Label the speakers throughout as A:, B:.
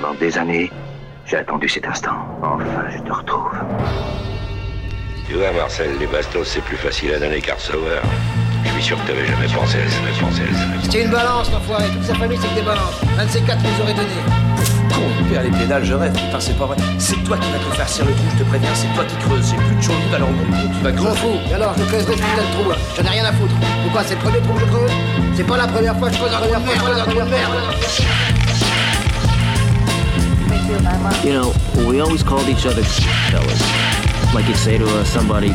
A: Pendant des années, j'ai attendu cet instant. Enfin, je te retrouve.
B: Tu vois, Marcel, les bastos, c'est plus facile à donner qu'à recevoir. Je suis sûr que t'avais jamais pensé à jamais pensé à jamais.
C: C'était une balance, l'enfoiré. Toute sa famille, c'est que des balances. Un de ces quatre nous aurait donné.
D: Con, père, les pédales, je rêve. Putain, c'est pas vrai. C'est toi qui vas te faire cirer le trou, je te préviens. C'est toi qui creuses. J'ai plus de chaud alors mon trou, tu vas
C: Je m'en
D: creuser.
C: fous. Et alors, je creuserai ce putain de trou, là. J'en ai rien à foutre. Pourquoi C'est le premier trou que je creuse? C'est pas la première fois que je creuse un trou de
E: You know, we always called each other fellas. Like you'd say to uh, somebody,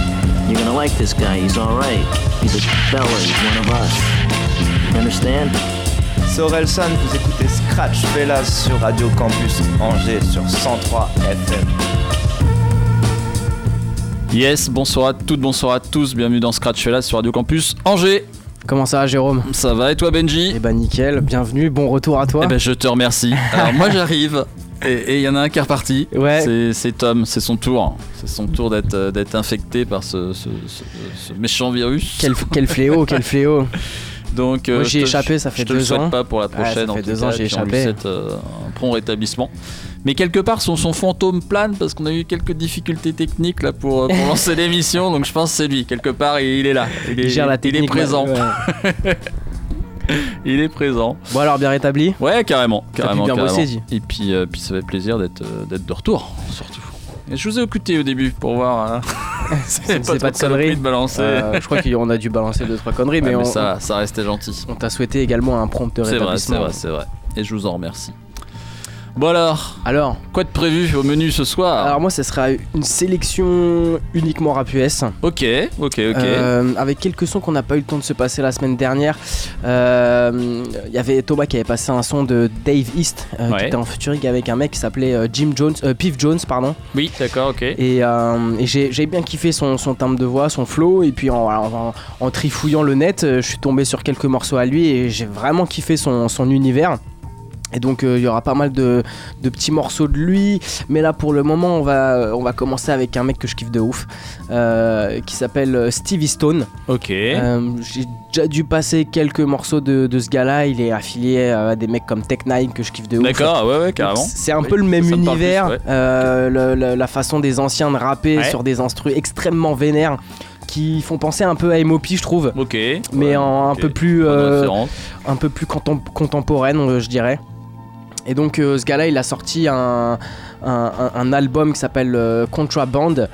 E: you're gonna like this guy, he's alright. He's a fella, he's one of us. You understand?
F: C'est Orelsan, vous écoutez Scratch Fellas sur Radio Campus Angers sur 103 FM.
G: Yes, bonsoir à toutes, bonsoir à tous, bienvenue dans Scratch là sur Radio Campus Angers.
H: Comment ça va Jérôme?
G: Ça va et toi Benji?
H: Eh ben nickel, bienvenue, bon retour à toi.
G: Eh ben je te remercie. Alors moi j'arrive et il y en a un qui est reparti.
H: Ouais.
G: C'est- Tom, c'est son tour. C'est son tour d'être euh, infecté par ce, ce- ce- ce méchant virus.
H: Quel, quel fléau, quel fléau.
G: Donc euh,
H: Moi, j'y ai
G: je te-
H: échappé, ça fait
G: je te le
H: deux
G: souhaite
H: ans.
G: pas pour la
H: Ouais,
G: prochaine.
H: ça
G: en
H: fait deux ans, j'y ai
G: puis on lui
H: échappé.
G: souhaite, euh, un prompt rétablissement. Mais quelque part son, son fantôme plane parce qu'on a eu quelques difficultés techniques là pour, euh, pour lancer l'émission. Donc je pense que c'est lui. Quelque part il il est là. Il est,
H: Il gère la
G: il est
H: technique.
G: présent.
H: ouais.
G: Il est présent.
H: Bon alors bien rétabli
G: Ouais, carrément, carrément,
H: bien
G: carrément. Et puis, euh, puis ça fait plaisir d'être euh, d'être de retour, surtout. Et je vous ai écouté au début pour voir. euh, c'est
H: c'est pas de conneries.
G: de balancer.
H: Euh, Je crois qu'on a dû balancer deux trois conneries,
G: Ouais,
H: mais,
G: mais
H: on,
G: ça, ça restait gentil.
H: on t'a souhaité également un prompt
G: C'est vrai, c'est
H: rétablissement.
G: vrai, c'est vrai. Et je vous en remercie. Bon alors,
H: Alors,
G: quoi de prévu au menu ce soir?
H: Alors moi, ce sera une sélection uniquement rap US.
G: Ok, ok, ok.
H: Euh, avec quelques sons qu'on n'a pas eu le temps de se passer la semaine dernière. Euh, Il y avait Thomas qui avait passé un son de Dave East, euh,
G: Ouais.
H: qui était en featuring avec un mec qui s'appelait euh, Jim Jones, euh, Piff Jones, pardon.
G: Oui, d'accord, ok.
H: Et, euh, et j'ai bien kiffé son, son timbre de voix, son flow. Et puis en, voilà, en- en trifouillant le net, euh, je suis tombé sur quelques morceaux à lui et j'ai vraiment kiffé son, son univers. Et donc euh, il y aura pas mal de, de petits morceaux de lui. Mais là pour le moment on va, on va commencer avec un mec que je kiffe de ouf. euh, qui s'appelle euh, Stevie Stone.
G: Ok.
H: Euh, j'ai déjà dû passer quelques morceaux de, de ce gars-là. Il est affilié à des mecs comme Tech9 que je kiffe de ouf.
G: D'accord, ouais, ouais, carrément.
H: C'est un peu le même
G: plus,
H: univers,
G: ouais.
H: euh, le- le- la façon des anciens de rapper
G: Ouais.
H: sur des instrus extrêmement vénères qui font penser un peu à MOP je trouve,
G: Ok.
H: mais
G: ouais,
H: en un peu plus, euh, un peu plus contem- contemporaine euh, je dirais. Et donc euh, ce gars-là il a sorti un, un- album qui s'appelle euh, Contraband.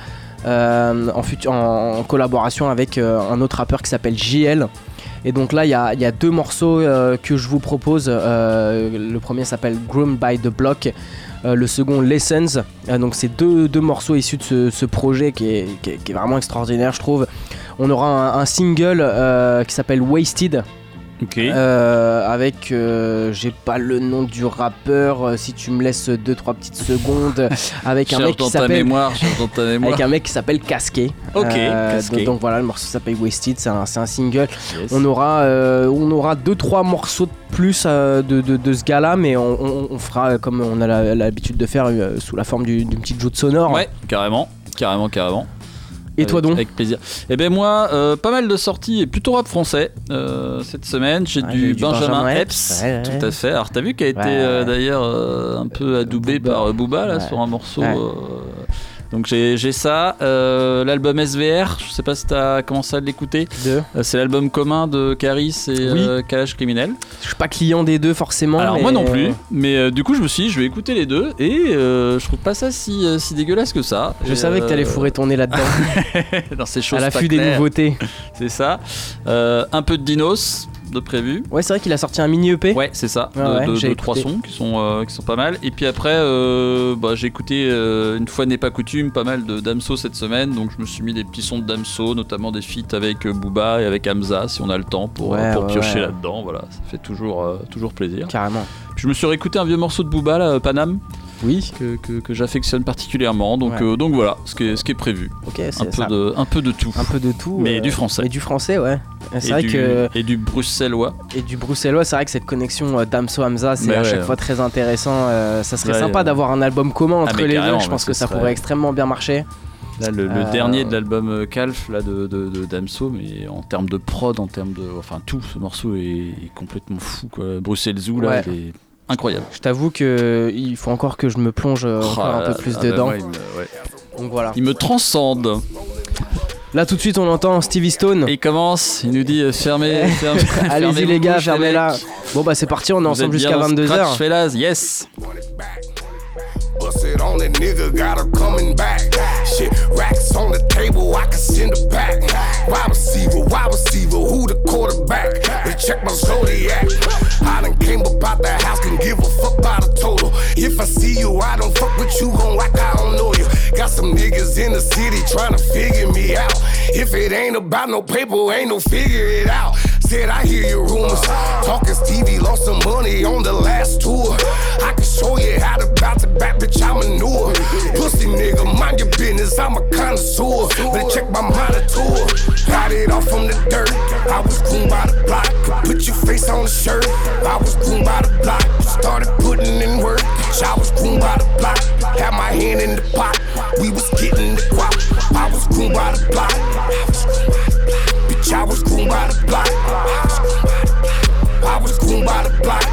H: euh, en, collaboration avec euh, un autre rappeur qui s'appelle JL. Et donc là, il y y a deux morceaux que je vous propose. Le premier s'appelle Groomed by the Block. le second Lessons. Donc c'est deux, deux morceaux issus de ce, projet qui est, qui est- vraiment extraordinaire, je trouve. On aura un, single qui s'appelle Wasted.
G: Ok.
H: euh, avec, euh, j'ai pas le nom du rappeur, euh, si tu me laisses deux trois petites secondes, avec un mec qui
G: mémoire,
H: avec un mec qui s'appelle Casqué.
G: Ok,
H: Euh,
G: Casqué.
H: donc, donc voilà, le morceau s'appelle Wasted, c'est un, c'est un single.
G: Yes.
H: On aura, euh, on aura deux trois morceaux de plus de, de- de ce gars-là, mais on, on- on fera comme on a l'habitude de faire sous la forme du- d'une petite joute sonore.
G: Ouais, carrément, carrément, carrément.
H: Et toi donc
G: Avec plaisir. Et ben moi, euh, pas mal de sorties et plutôt rap français euh, cette semaine. J'ai
H: Ouais,
G: du, Benjamin,
H: Benjamin
G: Epps,
H: Epps, ouais, ouais.
G: tout à fait. Alors t'as vu qu'il a été euh,
H: ouais.
G: d'ailleurs euh, un peu adoubé
H: Booba.
G: par euh, Booba là
H: Ouais.
G: sur un morceau. Euh, donc j'ai ça, Euh, l'album SVR. Je sais pas si t'as commencé à l'écouter. Euh, C'est l'album commun de Caris et
H: Oui.
G: euh, Calage Criminel.
H: Je suis pas client des deux forcément.
G: Alors
H: mais-
G: moi non plus, mais euh, du coup je me suis dit je vais écouter les deux et euh, je trouve pas ça si, euh, si dégueulasse que ça.
H: Je
G: Et,
H: savais que t'allais
G: euh,
H: fourrer ton nez là-dedans,
G: dans ces choses
H: à l'affût des nouveautés.
G: C'est ça. Euh, un peu de Dinos de prévu.
H: Ouais, c'est vrai qu'il a sorti un mini EP.
G: Ouais, c'est ça.
H: Ouais,
G: de,
H: ouais,
G: de- trois sons qui sont, euh, qui sont pas mal. Et puis après, euh, bah, j'ai écouté euh, une fois n'est pas coutume pas mal de Damso cette semaine. Donc je me suis mis des petits sons de Damso, notamment des feats avec Booba et avec Hamza si on a le temps pour,
H: Ouais,
G: pour
H: ouais,
G: piocher là-dedans. Voilà, ça fait toujours, toujours plaisir.
H: Carrément.
G: Puis je me suis réécouté un vieux morceau de Booba, là, Panam,
H: Oui.
G: que, que- que j'affectionne particulièrement. Donc,
H: Ouais.
G: euh, donc voilà, ce qui est, ce qui est prévu.
H: Ok,
G: Un
H: c'est
G: peu,
H: ça.
G: de, un peu de tout.
H: Un peu de tout.
G: Mais
H: euh,
G: du français.
H: Et du français, ouais. C'est
G: Et
H: vrai
G: du,
H: que
G: et du bruxellois.
H: et du bruxellois, c'est vrai que cette connexion euh, Damso Hamza, c'est à
G: ouais.
H: chaque fois très intéressant. euh, ça serait sympa d'avoir un album commun entre
G: mais
H: les deux. Je pense que ça
G: serait-
H: pourrait extrêmement bien marcher.
G: Là, le, le dernier de l'album Calf là, de, de, de Damso, mais en termes de prod, en termes de. Enfin, tout ce morceau est, est complètement fou. Quoi. Bruxelles Zoo, là,
H: Ouais.
G: il est incroyable.
H: Je t'avoue que il faut encore que je me plonge euh, encore
G: Oh
H: un
G: là
H: peu plus
G: là,
H: dedans.
G: ouais, il me- ouais.
H: Donc voilà.
G: Il me transcende.
H: Là tout de suite on entend Stevie Stone.
G: Et il commence, il nous dit euh, fermez, fermez
H: Allez-y les gars, fermez-la. Bon bah c'est parti, on est
G: Vous
H: ensemble jusqu'à
G: bien dans
H: 22h.
G: Scratch Fellas, yes.
I: On that nigga, got her coming back. Shit, racks on the table, I can send her back. Wide receiver, wide receiver, who the quarterback? They check my zodiac. I done came up out the house, can give a fuck about a total. If I see you, I don't fuck with you, gon' like I don't know you. Got some niggas in the city trying to figure me out. If it ain't about no paper, ain't no figure it out. Said I hear your rumors. Talking Stevie lost some money on the last tour. I can show you how to bounce it back, bitch. I'm manure. Pussy nigga, mind your business. I'm a connoisseur. Better check my monitor. Got it off from the dirt. I was groomed by the block. Put your face on the shirt. I was groomed by the block. Started putting in work. I was groomed by the block. Had my hand in the pot. We was getting the guap. I was groomed by the block. Bitch, I was groomed by the block. I was groomed by the block.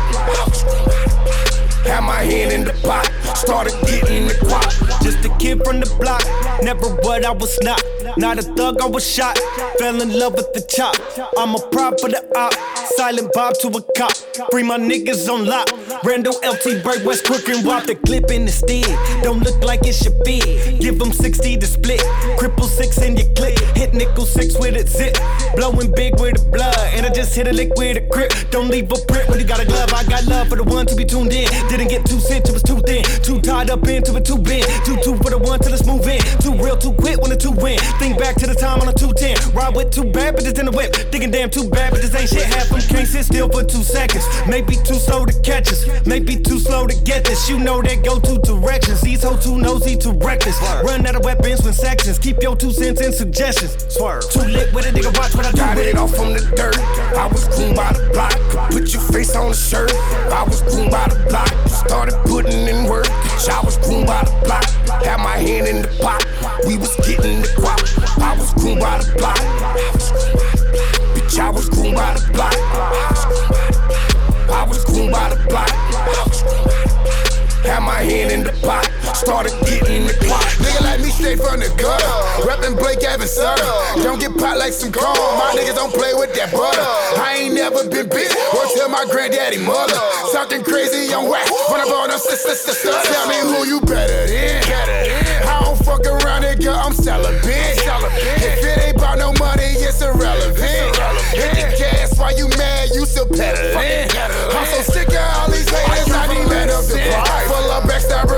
I: Had my hand in the pot. Started getting the guap.
J: Just a kid from the block, never what I was not. Not a thug, I was shot. Fell in love with the chop. I'm a prop for the op. Silent Bob to a cop. Free my niggas on lock. Randall LT Bird West Crook and the clip in the steed. Don't look like it should be. Give them 60 to split. Cripple six in your clip. Hit nickel six with a zip. Blowing big with the blood. And I just hit a lick with a grip. Don't leave a print when you got a glove. I got love for the one to be tuned in. Didn't get too sent, it was too thin. Too tied up into it, too bent. Too two for the one till it's move in. Too real, too quick when the two win. Think back to the time on a 210. Ride with two bad bitches in the whip. Thinking damn too bad, but this ain't shit. Half them can't sit still for two seconds. Maybe too slow to catch us. Maybe too slow to get this. You know that go two directions. These hoes too nosy, too reckless. Run out of weapons when sections. Keep your two cents and suggestions. Swerve. Too lit with a nigga, watch what I do
I: Got it off from the dirt. I was groomed by the block. Put your face on the shirt. I was groomed by the block. Started putting in work. Bitch, I was groomed by the block. Had my hand in the pot. We was getting the guap. I was groomed by the block. Bitch, I was groomed by the block. I was groomed by the block. Had my hand in the pot. Started getting the clock.
K: Nigga like me straight from the gutter. Reppin' Blake Evans Sutter. Don't get pot like some corn. My niggas don't play with that butter. I ain't never been bit or tell my granddaddy mother. Something crazy on whack. When I bought them sister, sister. Tell me who you better than. I don't fuck around it, girl. I'm celibate. If it ain't about no money, it's irrelevant. Hit the gas while you mad, you still peddling. I'm so sick of all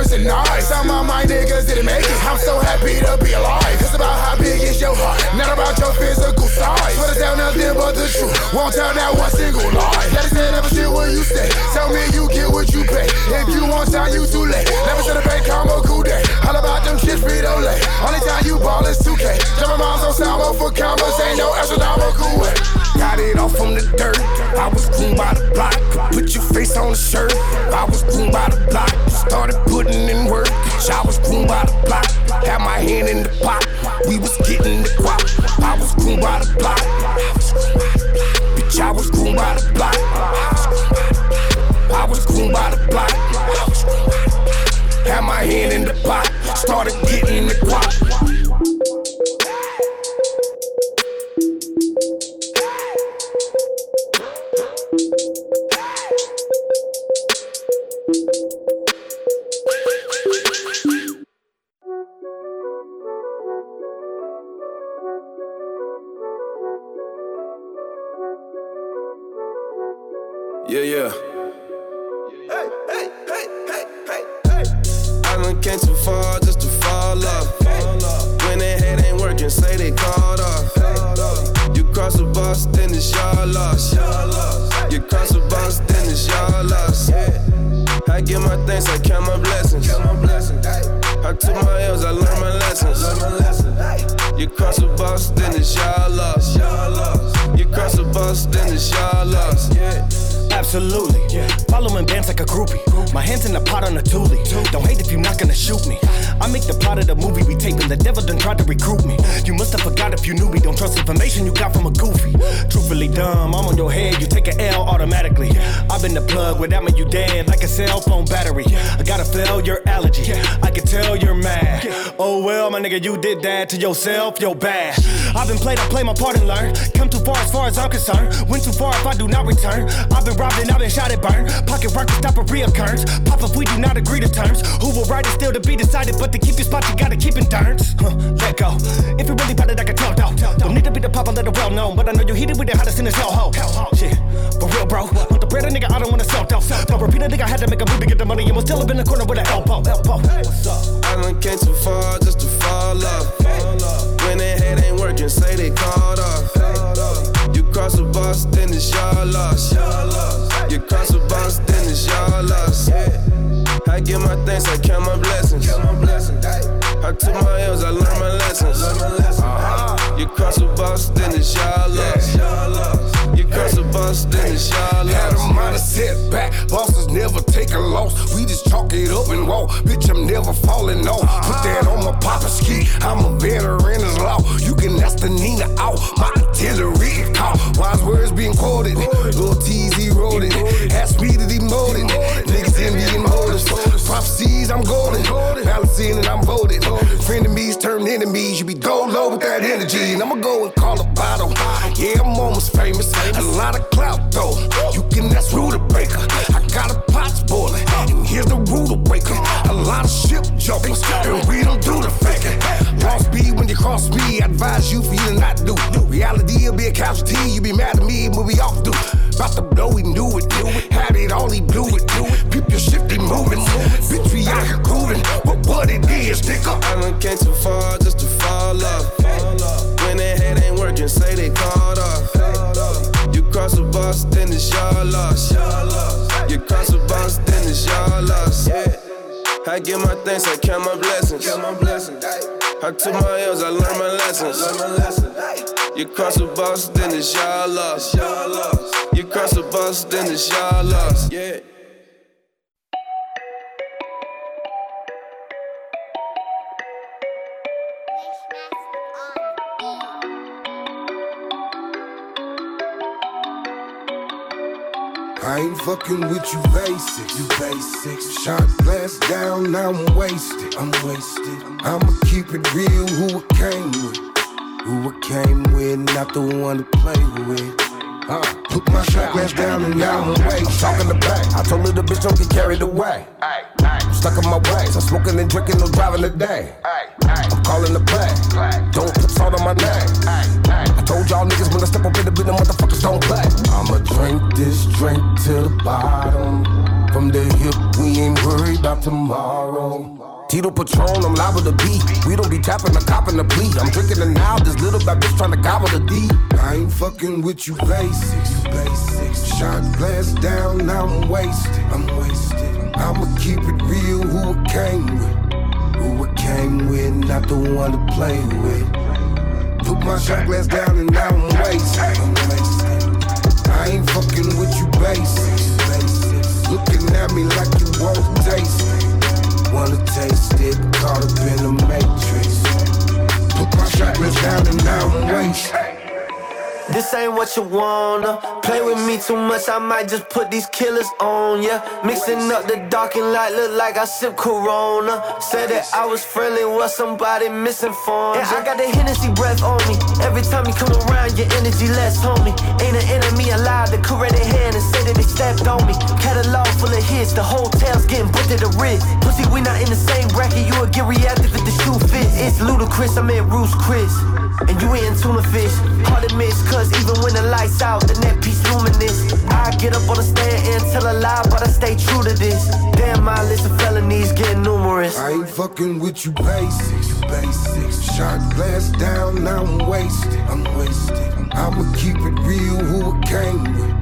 K: backstabbers and knives. Some of my niggas didn't make it. I'm so happy to be alive. It's about how big is your heart, not about your physical size. Put us down nothing but the truth. Won't tell that one single lie. That is never shit where you stay. Tell me you get what you pay. If you want time, you too late. Never should have paid combo cool day. All about them shit Frito Lay. Only time you ball is 2K. Jumping miles on salvo for commas. Ain't no astronomical way.
I: Got it off from the dirt. I was groomed by the block. Put your face on the shirt. I was groomed by the block. Started putting in work. I was groomed by the block. Had my hand in the pot. We was getting the guap. I was groomed by the block. Bitch, I was groomed by the block. I was groomed by the block. Had my hand in the
J: nigga, you did that to yourself. You're bad. I've been played, I play my part and learn. Come too far as far as I'm concerned. Went too far if I do not return. I've been robbed and I've been shot at burn. Pocket rocket stop a reoccurrence. Pop if we do not agree to terms. Who will write it still to be decided, but to keep your spot, you gotta keep in turns. Huh, let go. If you really about it, I can tell though. Don't need to be the pop, let it well known. But I know you heated with the hottest in this hellhole. Shit, for real, bro. A nigga, I don't wanna sell though. But repeat a nigga, I had to make a move to get the money and was still up in the corner with an elbow. elbow. What's up?
L: I done came too far just to fall off. When they head ain't working, say they called off. You cross the boss, then it's your loss. You cross the boss, then it's your loss. I get my thanks, I count my blessings. I took my L's, I learned my lessons. You cross the boss, then it's your loss. Cross the boss, then it's your
I: Had a minor setback, bosses never take a loss. We just chalk it up and walk. Bitch, I'm never falling off. Put that on my papa ski. I'm a veteran as law. You can ask the Nina out. My artillery is caught. Wise words being quoted. Little TZ wrote it. Ask me to demote it. Niggas envying motives. Prophecies, I'm golden. Balancing and I'm voted. Frenemies turn enemies. You be go low with that energy. And I'ma go and call a bottle. Yeah, I'm almost famous. A lot of clout though. You can ask Ruder Breaker. I got a pot's boiling. And here's the ruler breaker. A lot of ship jumpers. And we don't do the faking. Lost speed when you cross me. I advise you for you to not do. Reality will be a casualty. You be mad at me when we off do. About to blow, we knew it. Knew it. Had it all, he blew it. Knew it. Peep your shifty moving. Bitch, we out here grooving. But what it is, nigga.
L: I done came too far just to fall off. When they head ain't working, say they called off. You cross the boss, then it's your loss. You cross the boss, then it's your loss. I get my thanks, I count my blessings. I took my L's, I learned my lessons. You cross the boss, then it's your loss. You cross the boss, then it's your loss. Yeah.
I: Ain't fucking with you basics. You basics. Shot glass down, now I'm wasted. I'm wasted. I'ma keep it real, who it came with. Who it came with, not the one to play with. Uh, put my shot glass down and now I'm wasted. I'm talking the back. I told her the bitch don't get carried away. I'm stuck in my ways. I'm smoking and drinking, no driving today. I'm calling the play. Don't put salt on my name. I told y'all niggas when I step up in the building, motherfuckers don't play. I'ma drink this drink to the bottom. From the hip, we ain't worried about tomorrow. Tito Patron, I'm liable to beat. We don't be tapping the cop in the plea. I'm drinking it now, this little bad bitch trying to gobble the D. I ain't fucking with you basics. Basics. Shot glass down, now I'm wasted. I'm wasted. I'ma keep it real, who it came with. Who it came with, not the one to play with. Put my shot glass down and now I'm wasted. I'm wasted. I ain't fucking with you basics. Looking at me like you won't taste. Wanna taste it, caught up in the matrix. Put my shot down and now I'm wasted.
M: This ain't what you wanna. Play with me too much, I might just put these killers on ya. Mixing up the dark and light, look like I sip Corona. Said that I was friendly, was somebody misinformed. And I got the Hennessy breath on me. Every time you come around, your energy less, homie. Ain't an enemy allowed to correct a hand and say that they stepped on me. Catalog hits, the hotel's getting booked at the wrist. Pussy, we not in the same bracket, you will get reactive if the shoe fits. It's ludicrous, I'm at Roost Chris. And you eating tuna fish. Hard to miss, cause even when the lights out, the net piece luminous. I get up on the stand and tell a lie, but I stay true to this. Damn, my list of felonies getting numerous.
I: I ain't fucking with you basics. Basics. Shot glass down, now I'm wasted. I'm wasted. I'ma keep it real, who it came with.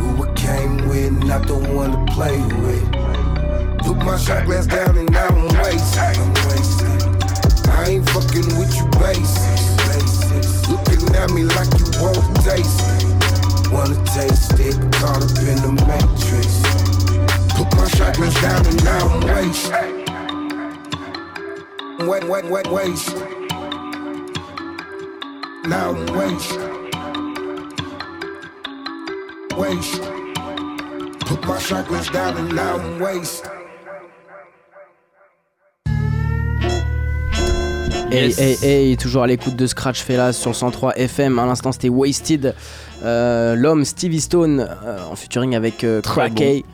I: Who it came with, not the one to play with. Put my shot glass down and now I'm wasted. I'm wasted. I ain't fucking with you basics. Looking at me like you won't taste it. Wanna taste it, caught up in the matrix.
N: Took my shotgun's down and now I'm waste. Wet, wet, wet, waste. Now I'm waste. Waste. Put my chakras down and now I'm waste.
H: Hey, hey, hey, toujours à l'écoute de Scratch Fellas sur 103 FM. À l'instant, c'était Wasted. Euh, L'homme Stevie Stone euh, en featuring avec euh, Crackey.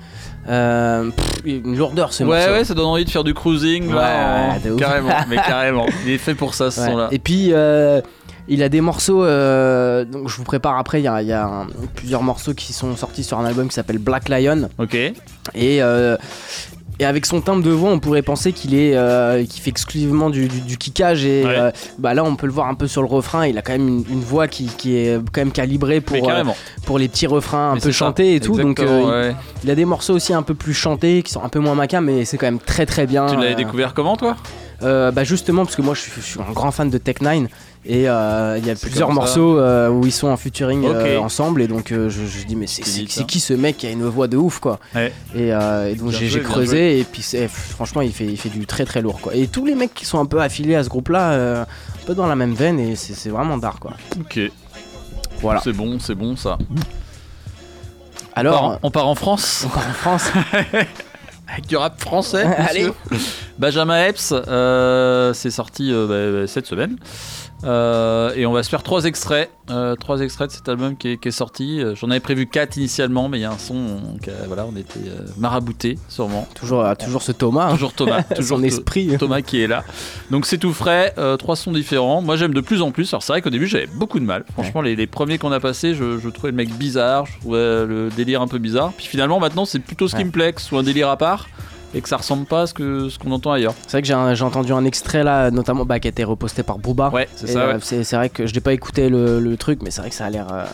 H: Euh, pff, une lourdeur ce
G: Ouais,
H: morceau.
G: ouais, ça donne envie de faire du cruising. là,
H: Ouais, de ouf.
G: Carrément, mais carrément. Il est fait pour ça, ce
H: Ouais.
G: son-là.
H: Et puis, euh, il a des morceaux. euh, donc, je vous prépare après. Il y a, il y a un- plusieurs morceaux qui sont sortis sur un album qui s'appelle Black Lion.
G: Ok.
H: Et, euh, et avec son timbre de voix, on pourrait penser qu'il est, euh, qu'il fait exclusivement du, du, du kickage. Et
G: Ouais.
H: euh, bah là, on peut le voir un peu sur le refrain. Il a quand même une, une voix qui, qui est quand même calibrée pour, euh, pour les petits refrains un
G: Mais
H: peu
G: ça.
H: chantés et tout. Donc,
G: Exactement, ouais.
H: il, il a des morceaux aussi un peu plus chantés qui sont un peu moins macabres, mais c'est quand même très très bien.
G: Tu l'avais découvert comment, toi?
H: Euh, bah justement parce que moi je suis, je suis un grand fan de Tech 9 et euh, il y a plusieurs morceaux euh, où ils sont en featuring ensemble et donc je, je dis mais c'est
G: ça.
H: qui ce mec qui a une voix de ouf quoi
G: Ouais.
H: et, et donc j'ai creusé et puis franchement il fait, il fait du très très lourd quoi et tous les mecs qui sont un peu affiliés à ce groupe là un peu dans la même veine et c'est c'est vraiment d'art quoi
G: Ok.
H: Voilà.
G: C'est bon, c'est bon ça.
H: alors
G: on part, en, on part en France.
H: on part en France
G: Avec du rap français.
H: Allez.
G: Benjamin Epps, euh, c'est sorti euh, bah, cette semaine. Euh, et on va se faire trois extraits, euh, trois extraits de cet album qui est, qui est sorti. Euh, J'en avais prévu quatre initialement, mais il y a un son, donc, euh, voilà, on était maraboutés sûrement.
H: toujours, toujours ce Thomas hein.
G: Toujours Thomas, toujours
H: son esprit
G: Thomas qui est là. Donc c'est tout frais, trois sons différents. Moi j'aime de plus en plus. Alors c'est vrai qu'au début j'avais beaucoup de mal. Franchement les, les premiers qu'on a passés, je, je trouvais le mec bizarre, je trouvais le délire un peu bizarre. Puis finalement maintenant c'est plutôt ce qui
H: Ouais.
G: me plaît, que ce soit un délire à part et que ça ressemble pas à ce que ce qu'on entend ailleurs.
H: c'est vrai que j'ai entendu un extrait là notamment bah, qui a été reposté par Booba
G: Ouais, c'est ça.
H: euh,
G: Ouais.
H: c'est c'est vrai que je n'ai pas écouté le, le truc, mais c'est vrai que ça a l'air, euh,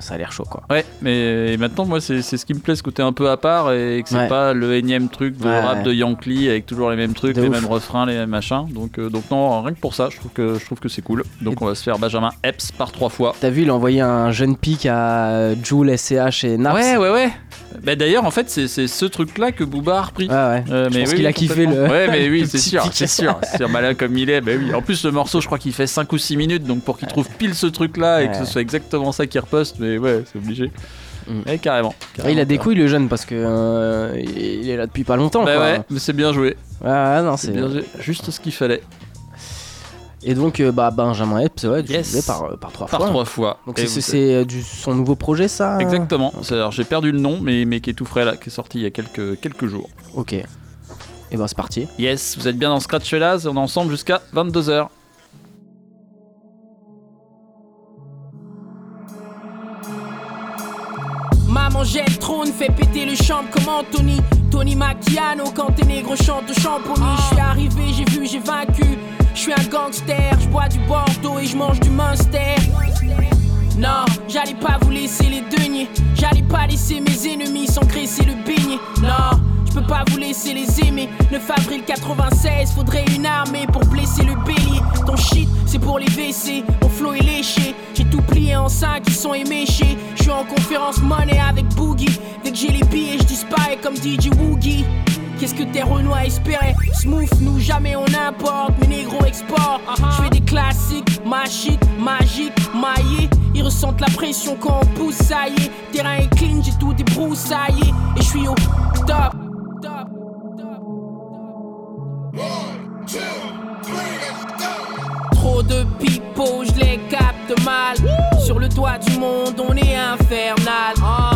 H: ça a l'air chaud quoi.
G: Ouais, mais maintenant moi c'est c'est ce qui me plaît, ce côté un peu à part et que c'est
H: Ouais.
G: pas le énième truc de rap de Yankee avec toujours les mêmes trucs,
H: De
G: les
H: ouf.
G: mêmes refrains, les mêmes machins. Donc euh, donc non, rien que pour ça, je trouve que je trouve que c'est cool. Donc on va se faire Benjamin Epps par trois fois.
H: T'as vu, il a envoyé un jeune pic à Joule, SCH et Naps.
G: Ouais, ouais, ouais. Bah, D'ailleurs, en fait, c'est c'est ce truc-là que Booba a repris.
H: Ouais, ouais.
G: Euh,
H: Je pense
G: oui,
H: qu'il a kiffé le-
G: Ouais, mais oui, c'est sûr, c'est sûr. C'est comme il est, bah oui. En plus, le morceau, je crois qu'il fait 5 ou 6 minutes, donc pour qu'il trouve pile ce truc-là et que ce soit exactement ça qu'il reposte, mais ouais, c'est obligé.
H: Mm.
G: Ouais, carrément.
H: Ouais, il a des couilles le jeune parce que euh, il est là depuis pas longtemps.
G: Bah
H: quoi.
G: ouais, mais c'est bien joué.
H: Ouais, ouais, non,
G: C'est
H: c'est
G: bien joué. Juste ce qu'il fallait.
H: Et donc, euh, bah, Benjamin Epps, ouais, tu
G: Yes.
H: par, euh, par trois
G: Par
H: fois.
G: trois fois.
H: Donc c'est- euh, du- son nouveau projet ça hein?
G: Exactement. C'est- Alors j'ai perdu le nom, mais, mais qui est tout frais là, qui est sorti il y a quelques, quelques jours.
H: Ok. Et ben c'est parti.
G: Yes, vous êtes bien dans Scratch Fellas, on est ensemble jusqu'à 22h.
O: Maman j'ai le trône, fait péter le champ comme Anthony Tony Macchiano quand tes négros chantent au champomy Je suis arrivé, j'ai vu, j'ai vaincu Je suis un gangster, je bois du Bordeaux et je mange du Munster. Non, j'allais pas vous laisser les deniers. J'allais pas laisser mes ennemis s'engraisser le beignet. Non, je peux pas vous laisser les aimer. 9 avril 96, faudrait une armée pour blesser le bélier. Ton shit, c'est pour les WC, mon flow est léché. J'ai tout plié en 5 qui sont éméchés. Je suis en conférence money avec Boogie. Dès que j'ai les billets, je disparais comme DJ Woogie Qu'est-ce que tes Renois espéraient Smooth, nous jamais on importe, mes négros exportent. Je fais des classiques, ma shit, magique, maillé. Ils ressentent la pression quand on pousse, ça y est. Terrain est clean, j'ai tout débroussaillé. Et je suis au top. Trop de pipeaux, je les capte mal. Sur le toit du monde, on est infernal.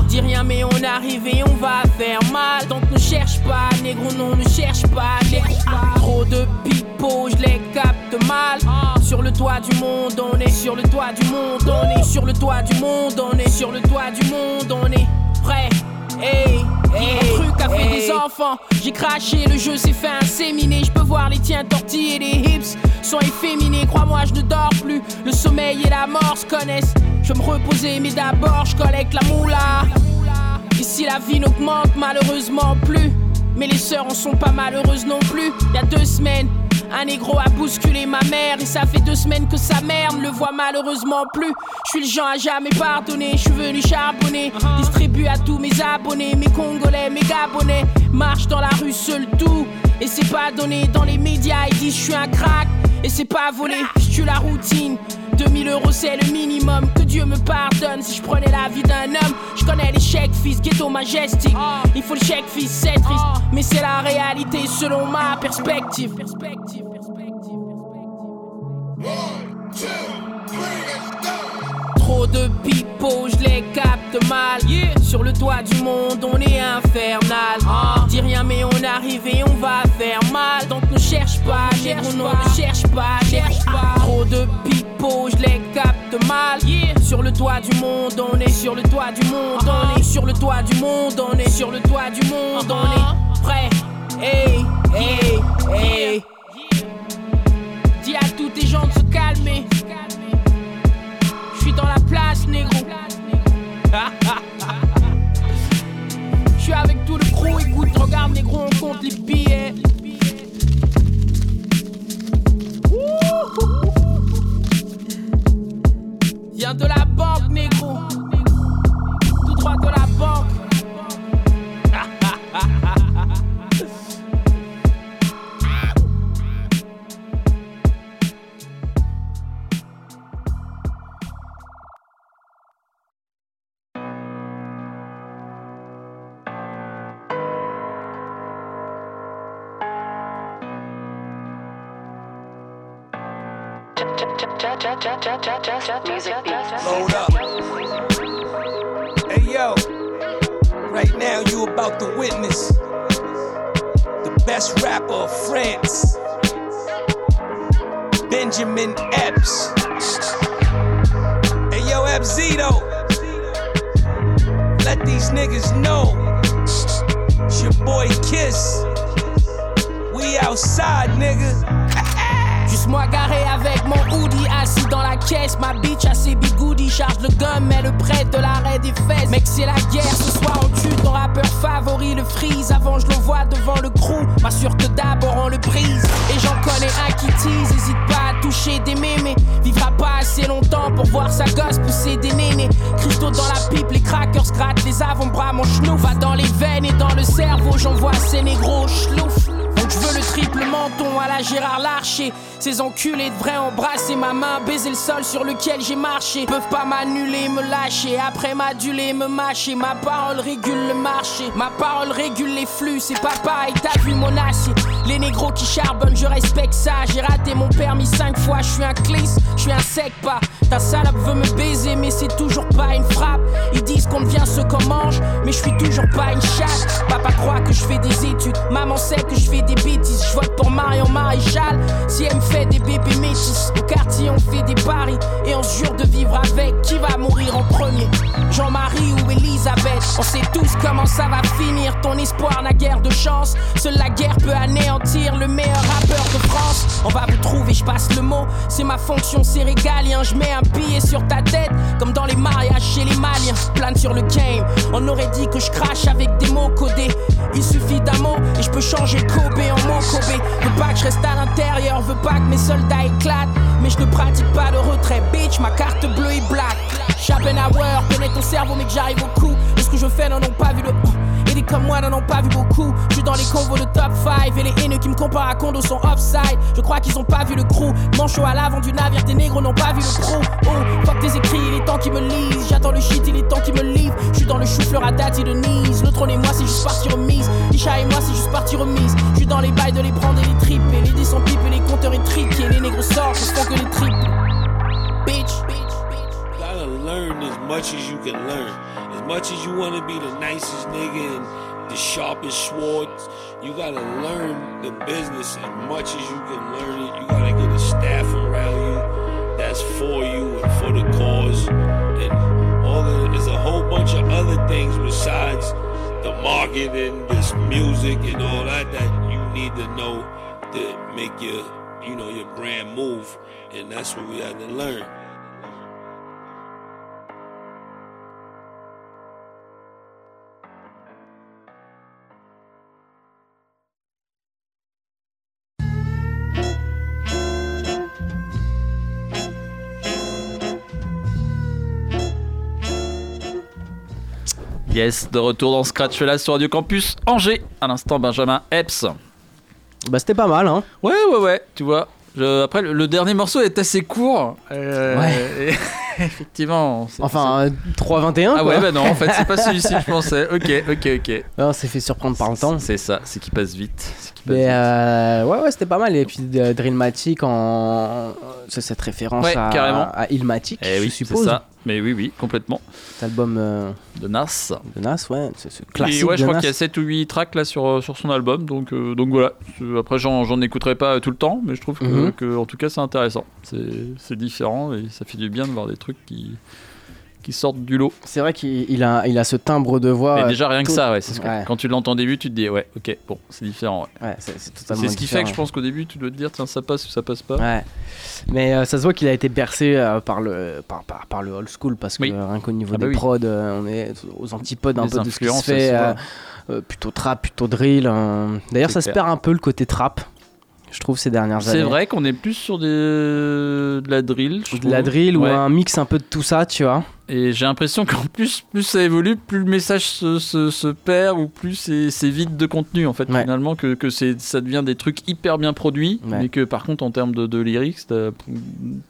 O: Dis rien, mais on arrive et on va faire mal. Donc cherche pas, négro, non, ne cherche pas. négro. Trop de pipeaux, je les capte mal. Sur le toit du monde, on est sur le toit du monde, on est sur le toit du monde, on est sur le toit du monde, on est prêt. Hey, hey, Mon truc a fait des enfants. J'ai craché, le jeu s'est fait inséminer. Je peux voir les tiens tortillés, les hips sont efféminés. Crois-moi, je ne dors plus. Le sommeil et la mort se connaissent. Je veux me reposer, mais d'abord je collecte la moula. Ici la vie n'augmente malheureusement plus. Mais les sœurs en sont pas malheureuses non plus. Il y a deux semaines, Un négro a bousculé ma mère et ça fait deux semaines que sa mère ne le voit malheureusement plus. Je suis le genre à jamais pardonner, je suis venu charbonner. Distribue à tous mes abonnés, mes congolais, mes gabonais. Marche dans la rue seul tout. Et c'est pas donné dans les médias, ils disent je suis un crack. Et c'est pas volé, je tue la routine. 2000 euros c'est le minimum, que Dieu me pardonne si je prenais la vie d'un homme. Je connais les chèques fils, ghetto majestic. Il faut le chèque fils, c'est triste, mais c'est la réalité selon ma perspective. perspective. Trop de pipeaux, je les capte mal. Sur le toit du monde, on est infernal. Dis rien, mais on arrive et on va faire mal. Donc ne cherche pas, non, ne cherche pas, cherche pas. Trop de pipeaux, je les capte mal. Sur le toit du monde, on est sur le toit du monde, on est sur le toit du monde, on est sur le toit du monde, on est prêt. Hey, hey, hey. Dis à tous tes gens de se calmer. Place, négro. Je suis avec tout le crew, écoute, regarde, négro, on compte les billets. Viens de la banque, négro. Tout droit de la banque.
P: Load up. Hey yo, right now you about to witness the best rapper of France, Benjamin Epps. Hey yo, Epzito, let these niggas know it's your boy Kiss. We outside, nigga.
O: Moi garé avec mon hoodie assis dans la caisse. Ma bitch a ses Charge le gun mais le prêt de l'arrêt des fesses. Mec c'est la guerre ce soir on tue ton rappeur favori le freeze. Avant je le vois devant le crew M'assure que d'abord on le brise. Et j'en connais un qui tease Hésite pas à toucher des mémés. Vivra pas assez longtemps pour voir sa gosse pousser des nénés. Cristaux dans la pipe les crackers grattent les avant-bras Mon schnouf. Va dans les veines et dans le cerveau J'envoie ces négros schlouf. donc je veux le triple menton à la Gérard Larcher. Ces enculés devraient embrasser ma main, baiser le sol sur lequel j'ai marché. Peuvent pas m'annuler, me lâcher. Après m'aduler, me mâcher. Ma parole régule le marché. Ma parole régule les flux. C'est pas pareil, t'as vu mon acier. Les négros qui charbonnent, je respecte ça. J'ai raté mon permis cinq fois. Je suis un cliss, je suis un sec pas. Ta salope veut me baiser, mais c'est toujours pas une frappe. Ils disent qu'on devient ce qu'on mange, mais je suis toujours pas une chatte. Papa croit que je fais des études. Maman sait que je fais des bêtises. Je vote pour Marion Maréchal. Si elle me fait des bébés métis, au quartier on fait des paris et on se jure de vivre avec. Qui va mourir en premier? Jean-Marie ou Elisabeth On sait tous comment ça va finir. Ton espoir n'a guère de chance. Seule la guerre peut anéantir le meilleur rappeur de France. On va vous trouver, je passe le mot. C'est ma fonction, c'est régalien. Je mets un billet sur ta tête, comme dans les mariages chez les Maliens. Plane sur le game. On aurait dit que je crache avec des mots codés. Il suffit d'un mot et je peux changer Kobe en mot. Veux pas que je reste à l'intérieur, veux pas que mes soldats éclatent. Mais je ne pratique pas le retrait, bitch. Ma carte bleue est black. Ton cerveau, mais que j'arrive au coup. Et ce que je fais n'en ont pas vu le. Et des comme moi n'en ont pas vu beaucoup. Je suis dans les convos de top 5 et les haineux qui me comparent à Kondo sont offside. Je crois qu'ils ont pas vu le crew. Manchot à l'avant du navire, tes négros n'ont pas vu le pro. Oh, fuck tes écrits, il est temps qu'ils me lisent. J'attends le shit, il est temps qu'ils me livrent. Je suis dans le chou-fleur à date et de Nice. Le trône et moi, c'est juste partie remise. Isha et moi, c'est juste partie remise. Je suis dans les bails de les prendre et les tripes. Et les dés sont pipes et les compteurs étriqués. Les négros sortent, font que les tripes.
Q: Much as you can learn. As much as you want to be the nicest nigga and the sharpest sword, you gotta learn the business as much as you can learn it. You gotta get a staff around you that's for you and for the cause. And all there's a whole bunch of other things besides the marketing, this music and all that that you need to know to make your you know your brand move. And that's what we had to learn.
G: Yes, de retour dans Scratch là sur Radio Campus Angers. À l'instant, Benjamin Epps.
H: Bah, c'était pas mal, hein.
G: Ouais, ouais, ouais, tu vois. Je- après, le, le dernier morceau est assez court. Euh,
H: Ouais.
G: et- effectivement.
H: Enfin, euh, 3-21
G: Ah
H: quoi.
G: ouais, bah non, en fait, c'est pas celui-ci que je pensais. Ok, ok, ok.
H: On s'est fait surprendre par le temps.
G: C'est ça, c'est qui passe vite. c'est qui passe
H: Mais euh, ouais, ouais, c'était pas mal. Et puis euh, Drillmatic en. C'est cette référence
G: Ouais,
H: à,
G: carrément.
H: à Illmatic,
G: Eh
H: je
G: oui,
H: suppose.
G: c'est ça. Mais oui, oui, complètement.
H: Cet album euh,
G: De Nas.
H: de Nas, ouais, c'est ce
G: Et
H: classique.
G: ouais, je
H: de
G: crois qu'il y a 7 ou 8 tracks là sur, euh, sur son album, donc, euh, donc voilà. Euh, Après, j'en écouterai pas tout le temps, mais je trouve que,
H: Mhm.
G: que, en tout cas, c'est intéressant. C'est c'est différent et ça fait du bien de voir des trucs qui, qui sortent du lot.
H: C'est vrai qu'il il a, il a ce timbre de voix.
G: Mais déjà, rien que ça, ouais, c'est ce que-
H: ouais.
G: quand tu l'entends au début, tu te dis, ouais, ok, bon, c'est différent. Ouais.
H: Ouais, c'est c'est totalement
G: C'est ce qui fait que je pense qu'au début, tu dois te dire, tiens, ça passe ou ça passe pas.
H: Ouais. Mais euh, ça se voit qu'il a été bercé euh, par, le, par, par, par le old school parce que
G: Oui.
H: euh, rien qu'au niveau
G: Ah bah
H: des
G: oui.
H: prods, euh, on est aux antipodes un
G: Les
H: peu de ce qui se fait. euh, euh, plutôt trap, plutôt drill. euh. D'ailleurs,
G: C'est
H: ça se perd un peu le côté trap, je trouve, ces dernières années.
G: C'est vrai qu'on est plus sur des... de la drill. je
H: De la drill ou un mix un peu de tout ça, tu vois.
G: Et j'ai l'impression qu'en plus, plus ça évolue, plus le message se, se- se perd ou plus c'est vide de contenu en fait.
H: Ouais.
G: Finalement, que, que ça devient des trucs hyper bien produits,
H: Ouais.
G: mais que par contre en termes de, de lyrics, t'as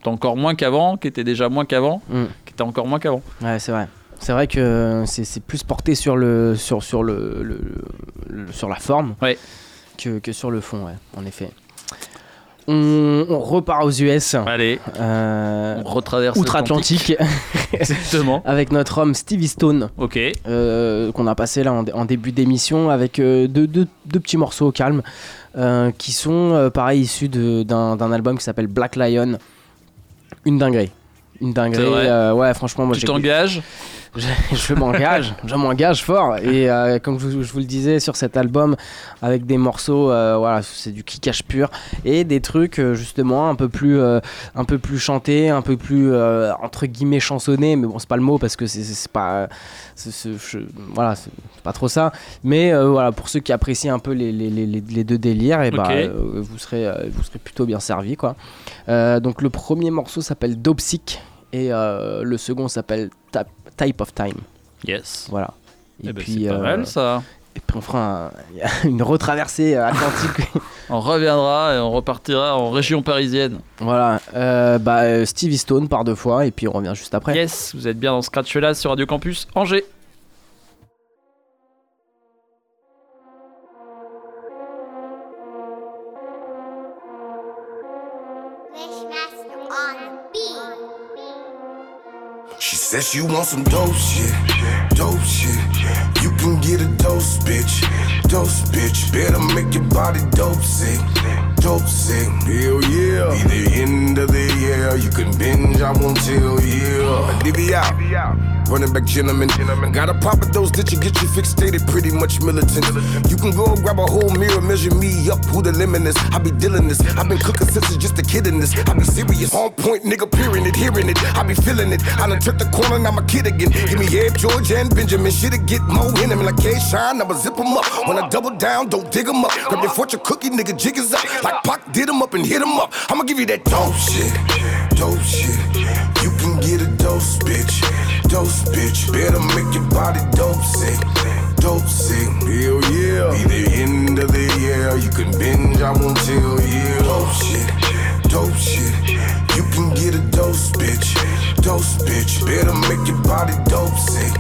G: encore moins qu'avant, qui était déjà moins qu'avant,
H: Mm.
G: qui était encore moins qu'avant.
H: Ouais, c'est vrai. C'est vrai que c'est c'est plus porté sur le sur sur le, le- le- sur la forme
G: Ouais.
H: que, que sur le fond, ouais, en effet. On, on repart aux US.
G: Allez,
H: euh,
G: on retraverse
H: outre-Atlantique
G: Exactement.
H: avec notre homme Stevie Stone
G: Ok.
H: euh, qu'on a passé là en, en début d'émission avec euh, deux, deux- deux petits morceaux au calme qui sont pareil issus d'un album qui s'appelle Black Lion. Une dinguerie. Une dinguerie. Ouais, franchement, moi
G: tu
H: j'ai-
G: t'engages?
H: Je, m'engage, je m'engage fort. Et euh, comme je, vous- je vous le disais sur cet album, avec des morceaux, euh, voilà, c'est du kickage pur et des trucs euh, justement un peu plus, un peu plus chantés, un peu plus entre guillemets chansonnés. Mais bon, c'est pas le mot parce que c'est- pas, je- voilà, c'est pas trop ça. Mais voilà, pour ceux qui apprécient un peu les, les, les, deux délires, et bah,
G: Ok.
H: euh, vous serez, vous serez plutôt bien servi quoi. Donc le premier morceau s'appelle Dope Sick et le second s'appelle Tap- Type of Time.
G: Yes.
H: Voilà. Et
G: Eh ben,
H: puis,
G: c'est pas
H: euh,
G: mal ça.
H: et puis on fera un- une retraversée euh, atlantique.
G: On reviendra et on repartira en région parisienne.
H: voilà. Euh, bah, euh, Stevie Stone par deux fois et puis on revient juste après.
G: Yes, vous êtes bien dans Scratch là sur Radio Campus Angers.
I: Says she want some dope shit, dope shit. You can get a dose, bitch, dose, bitch. Better make your body dope sick, dope sick. Hell yeah. Be the end of the year. You can binge, I won't tell you. Divvy out. Running back gentlemen. gentlemen. Gotta pop a dose that you get you fixated, pretty much militant. You can go grab a whole mirror, measure me up, who the limit is. I be dealing this. I've been cooking since it's just a kid in this. I be serious, on point, nigga, peering it, hearing it. I be feeling it. I done took the corner, now I'm a kid again. Give me Abe, George, and Benjamin. Shit'll get more in him like K-Shine. I'ma zip him up. When I double down, don't dig him up. Grab your fortune cookie, nigga, jig is up. Like Pac did him up and hit him up. I'ma give you that dope shit, dope shit. You can get a dose, bitch, dose, bitch. Better make your body dope sick, dope sick. Hell yeah. Be the end of the year. You can binge, I won't tell you. Dope shit, dope shit. You can get a dose, bitch, dose, bitch. Better make your body dope sick,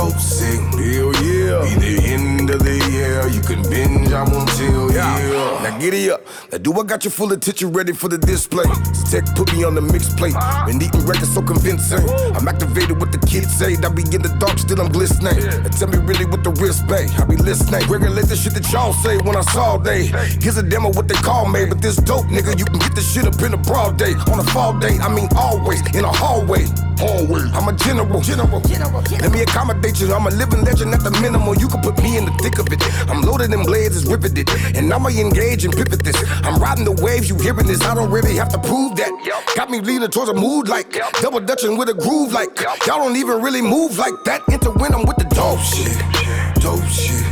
I: dope sick. Hell yeah. Be the end of the year. You can binge, I won't tell you. Now giddy up. Now do I got your full attention ready for the display? Tech put me on the mix plate. Been eating records so convincing. I'm activated what the kids say. I be in the dark, still I'm glistening. And tell me really what the risk pay. I be listening. Regulate the shit that y'all say when I saw they. Here's a demo what they call me. But this dope nigga, you can get this shit up in a broad day. On a fall day, I mean always. In a hallway. Always. I'm a general. general. General. Let me accommodate I'm a living legend at the minimum. You can put me in the thick of it. I'm loaded in blades, is riveted. And I'ma engage and pivot this. I'm riding the waves, you hearing this. I don't really have to prove that. Got me leaning towards a mood like double dutching with a groove like y'all don't even really move like that. Into when I'm with the dope shit. Dope shit.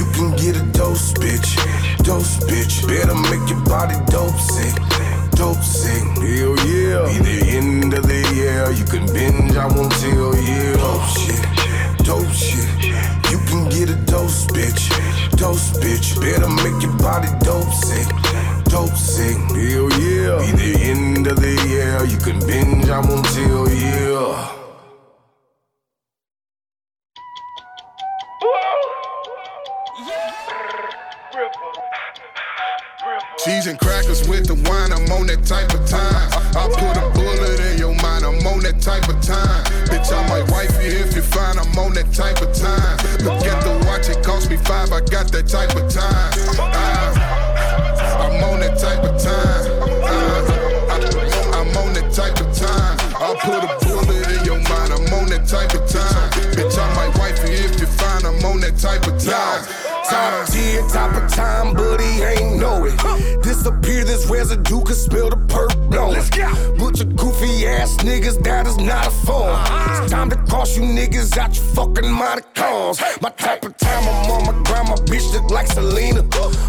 I: You can get a dose, bitch. Dose, bitch. Better make your body dope sick. Dope sick. Hell yeah. Be the end of the year. You can binge, I won't tell you. Dope shit dope shit.
N: You can get a dose, bitch. Dose, bitch. Better make your body dope sick. Dope sick. Hell yeah. Be the end of the year. You can binge, I won't tell that type of time. Look at the watch, it cost me five, I got that type of time. Ah, I'm on that type of time. Ah, I'm on that type of time. I'll put a bullet in your mind, I'm on that type of time. Bitch, I might wife you if you find I'm on that type of time.
I: Top 10, top of time, but he ain't know it. Disappear this residue, could spill the perp blowing. Bunch of goofy ass niggas, that is not a form. It's time to cross you niggas out your fucking mind monicons. My type of time, I'm on my grandma, bitch look like Selena.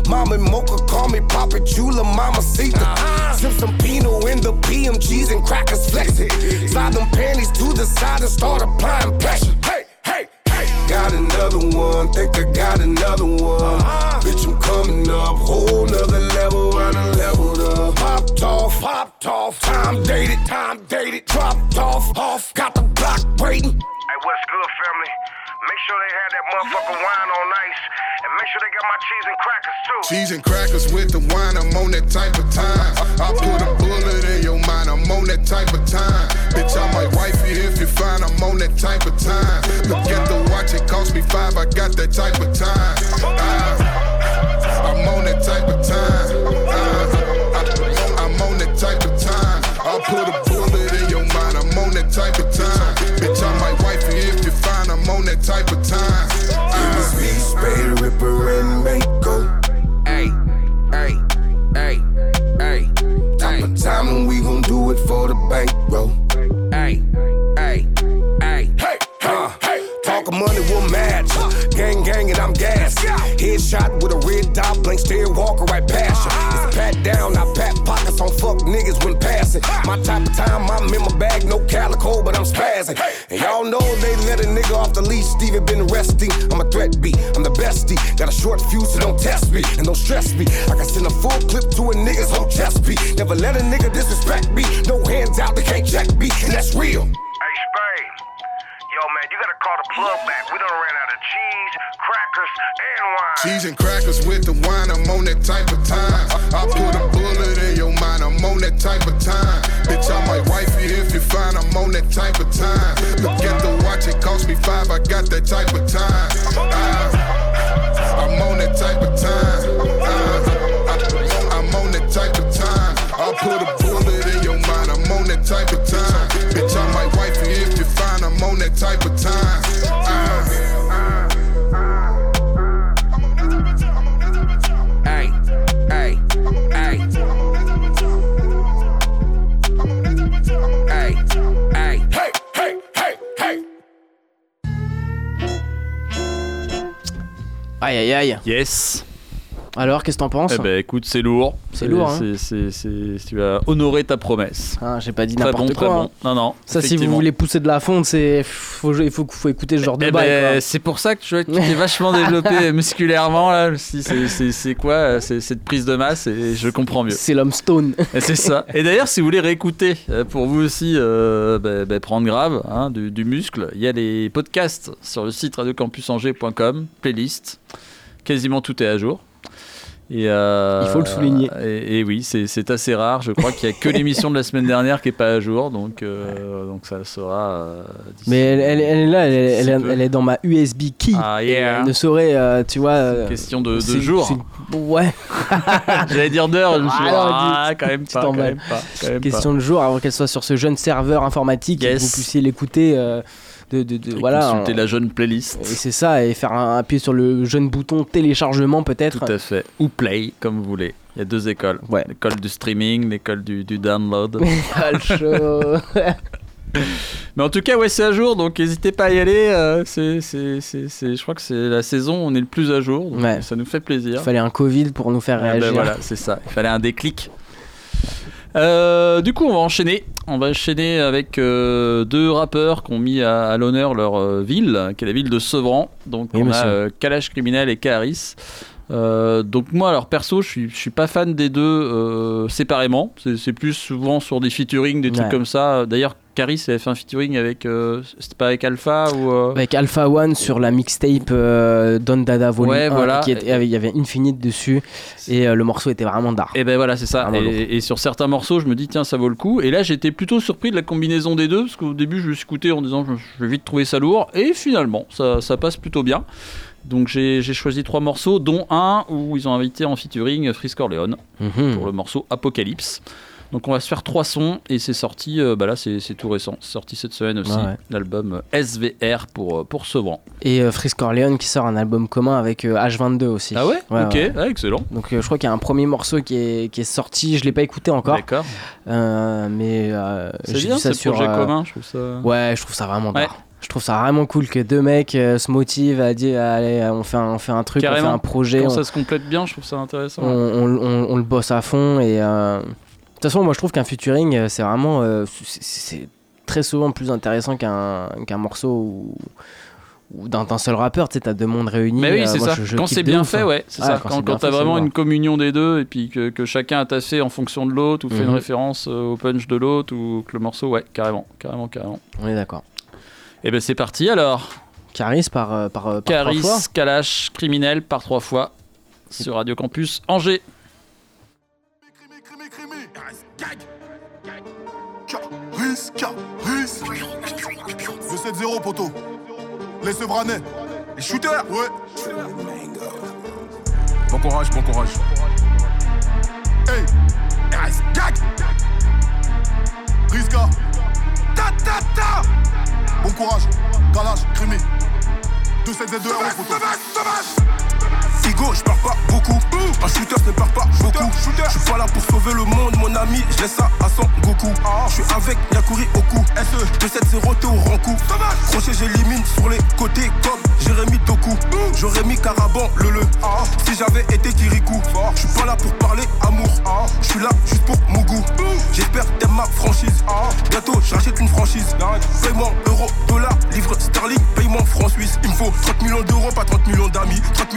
I: Mama Mocha, call me Papa Chula, Mama Sita. Sip some Pinot in the PMGs and crackers flexing. Slide them panties to the side and start applying pressure. Hey. Got another one, think I got another one. Uh-huh. Bitch, I'm coming up, whole nother level, I done leveled up. Popped off, popped off, time dated, time dated, dropped off, off, got the block waiting.
K: Hey, what's good, family? Make sure they had that motherfucking wine on ice, and make sure they got my cheese and crackers too.
N: Cheese and crackers with the wine, I'm on that type of time. I put a bullet in your mind, I'm on that type of time. Bitch, I might wife you if you find I'm on that type of time. Look at the watch, it cost me five, I got that type of time. Ah, I'm on that type of time. Ah, I'm on that type of time. I put a bullet in your mind, I'm on that type of time. Bitch, I might wife you if you find I'm on that type of
I: Got a short fuse, so don't test me, and don't stress me. I can send a full clip to a nigga's whole chest beat. Never let a nigga disrespect me. No hands out, they can't check me, and that's real.
K: Hey, Spade. Yo, man, you gotta call the plug back. We done ran out of cheese, crackers, and wine.
N: Cheese and crackers with the wine, I'm on that type of time. I put a bullet in your mind, I'm on that type of time. Bitch, I might wife you if you find I'm on that type of time. Look at the watch, it cost me five, I got that type of time. Ah, I'm on that type of time. Ah, I'm on that type of time. I'll put a bullet in your mind, I'm on that type of time. Bitch, I might wife you if you find I'm on that type of
H: Aïe aïe.
G: Yes.
H: Alors, qu'est-ce que t'en penses
G: Eh ben écoute, c'est lourd.
H: C'est lourd, hein.
G: C'est- Tu as honoré ta promesse.
H: Ah, j'ai pas dit n'importe
G: bon,
H: quoi.
G: très
H: hein.
G: bon. Non, non.
H: Ça, si vous voulez pousser de la fonte, c'est faut, il faut, faut écouter ce genre de
G: Eh ben, c'est pour ça que tu vois, tu t'es vachement développé musculairement là. Si c'est- quoi C'est cette prise de masse et je comprends mieux.
H: C'est l'homme stone.
G: C'est ça. Et d'ailleurs, si vous voulez réécouter, euh, pour vous aussi euh, bah, bah, prendre grave hein, du, du muscle, il y a les podcasts sur le site radiocampusangers.com, playlist. Quasiment tout est à jour. Et, euh,
H: Il faut le souligner.
G: Et, et oui, c'est assez rare. Je crois qu'il n'y a que l'émission de la semaine dernière qui n'est pas à jour. Donc, euh, donc ça sera. euh,
H: Mais elle, elle- elle est là, elle, est dans ma USB key.
G: Ah, yeah.
H: Elle ne saurait, euh, tu vois.
G: question de- de jours.
H: Ouais.
G: J'allais dire d'heure, je me suis dit,
H: Ah,
G: ah, quand même pas, quand même pas, quand même
H: Question
G: pas.
H: de jour, avant qu'elle soit sur ce jeune serveur informatique et que
G: Yes.
H: vous puissiez l'écouter. De, de, de-
G: Et
H: voilà.
G: consulter la jeune playlist.
H: Et c'est ça, et faire un, appuyer sur le jeune bouton téléchargement peut-être.
G: Tout à fait. Ou play, comme vous voulez. Il y a deux écoles. L'école du streaming, l'école du, du download. Mais en tout cas, ouais, c'est à jour, donc n'hésitez pas à y aller. euh, c'est, c'est, c'est, c'est- je crois que c'est la saison où on est le plus à jour. donc
H: Ouais.
G: Ça nous fait plaisir.
H: Il fallait un Covid pour nous faire
G: Ah ben
H: réagir.
G: voilà, c'est ça. Il fallait un déclic. Euh, du coup, on va enchaîner. On va enchaîner avec euh, deux rappeurs qui ont mis à, à l'honneur leur euh, ville, qui est la ville de Sevran. Donc,
H: Oui,
G: on
H: monsieur.
G: a Kalash Criminel et. Euh, donc moi alors perso je suis, je suis pas fan des deux séparément c'est plus souvent sur des featuring des trucs comme ça d'ailleurs Caris avait fait un featuring avec. euh, C'était pas avec Alpha ou. euh,
H: Avec Alpha One sur la mixtape euh, Don Dada Volume
G: Ouais,
H: 1,
G: voilà.
H: qui était- il y avait Infinite dessus et euh, le morceau était vraiment d'art.
G: Et ben voilà, c'est ça. Et, et sur certains morceaux, je me dis, tiens, ça vaut le coup. Et là, j'étais plutôt surpris de la combinaison des deux, parce qu'au début, je me suis écouté en disant, je, vais vite trouver ça lourd. Et finalement, ça, ça passe plutôt bien. Donc j'ai choisi trois morceaux, dont un où ils ont invité en featuring Frisk Corleone
H: Mhm.
G: pour le morceau Apocalypse. Donc on va se faire trois sons et c'est sorti, euh, bah là c'est c'est tout récent, c'est sorti cette semaine aussi,
H: Ouais, ouais.
G: l'album euh, SVR pour, euh, pour Sevran.
H: Et euh, Frisk Corleone qui sort un album commun avec euh, H22 aussi.
G: Ah ouais, Ok, ah, excellent.
H: Donc euh, je crois qu'il y a un premier morceau qui est, qui est sorti, je l'ai pas écouté encore.
G: D'accord.
H: Euh, mais euh,
G: C'est
H: j'ai
G: bien,
H: vu ça
G: ce
H: sur,
G: projet
H: euh,
G: commun, je trouve ça-
H: Ouais, je trouve ça vraiment. Je trouve ça vraiment cool que deux mecs euh, se motivent à dire allez, on fait un, on fait un truc, on fait un projet.
G: Quand
H: on-
G: ça se complète bien, je trouve ça intéressant.
H: on, on- on- on le bosse à fond et euh, toute façon moi je trouve qu'un featuring euh, c'est vraiment euh, c'est- très souvent plus intéressant qu'un qu'un morceau ou, ou d'un seul rappeur tu sais t'as deux mondes réunis
G: Mais oui,
H: euh,
G: c'est ça.
H: je- je
G: quand c'est
H: de
G: bien
H: ouf,
G: fait,
H: hein.
G: ouais, c'est ça.
H: quand
G: Quand, t'as vraiment une communion des deux et puis que, que chacun a tassé en fonction de l'autre ou fait une
H: Mhm.
G: référence au punch de l'autre ou que le morceau, ouais, carrément, carrément, carrément.
H: on est d'accord
G: Et ben c'est parti alors.
H: Caris par par, par
G: Caris,
H: trois fois.
G: Kalash, criminel par trois fois sur Radio Campus Angers.
R: Caris, Caris 2-7-0 poteau. Les Sevranais Les shooters. Ouais. Bon courage, bon courage. Hey. RS, gag Riska Ta ta ta. Bon courage. Galage, Crémé. 2-7-Z2 poteau
S: Figo, je parle pas beaucoup. Un shooter ne parle pas beaucoup. Je suis pas là pour sauver le monde, mon ami. Laisse ça à son Goku. Je suis avec Yakuri au cou. SE 2-7-0, t'es au rang coup. Crochet, j'élimine sur les côtés comme Jérémy Doku. J'aurais mis Caraban, le le. Si j'avais été Kirikou. Je suis pas là pour parler amour. Je suis là juste pour mon goût. J'espère t'aimes ma franchise. Bientôt, j'achète une franchise. Paiement euro, dollar, livre sterling, paiement franc suisse. Il me faut 30 millions d'euros, pas 30 millions d'amis. 30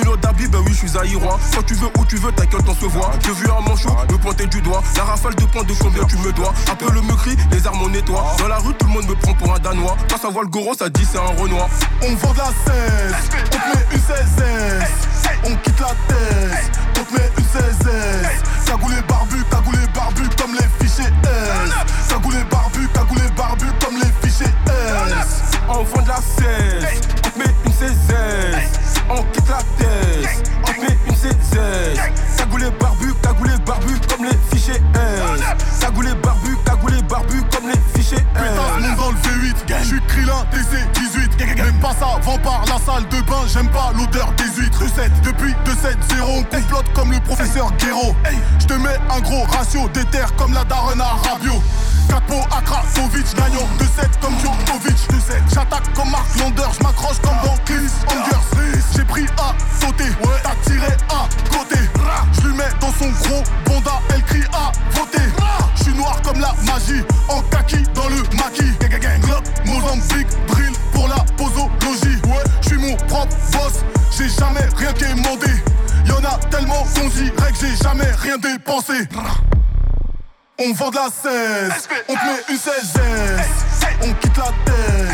S: suis zaïrois. Quand tu veux, où tu veux, ta gueule, on se voit. J'ai vu un manchot me pointer du doigt. La rafale de points de combien tu me dois. Un peu le me crie, les armes on nettoie. Dans la rue, tout le monde me prend pour un danois. Quand ça voit le goro, ça dit c'est un renoir.
R: On vend de la 16, on te met une 16 On quitte la thèse, on te met une 16 Cagoulé barbu, cagoulé barbu comme les fichiers S Cagoulé barbu, cagoulé barbu comme les fichiers S
S: On vend de la 16,
R: pas ça, vend par la salle de bain, j'aime pas l'odeur des huîtres. Recette, depuis 2-7-0, on complote comme le professeur Guéraud. Je te mets un gros ratio d'éther comme la daronne à Rabio Capo à Krasovic, gagnant 2-7 comme Djokovic 2-7, j'attaque comme Mark Lander, je m'accroche comme dans Chris Angers J'ai pris à sauter, t'as tiré à côté. Je lui mets dans son gros bonda, elle crie à voter. Je suis noir comme la magie, en kaki dans le maquis. Glock, Mozambique, drill pour la posologie Ouais, je suis mon propre boss, j'ai jamais rien quémandé Y'en a tellement qu'on dirait que j'ai jamais rien dépensé. On vend de la 16, on te met une 16 On quitte la thèse,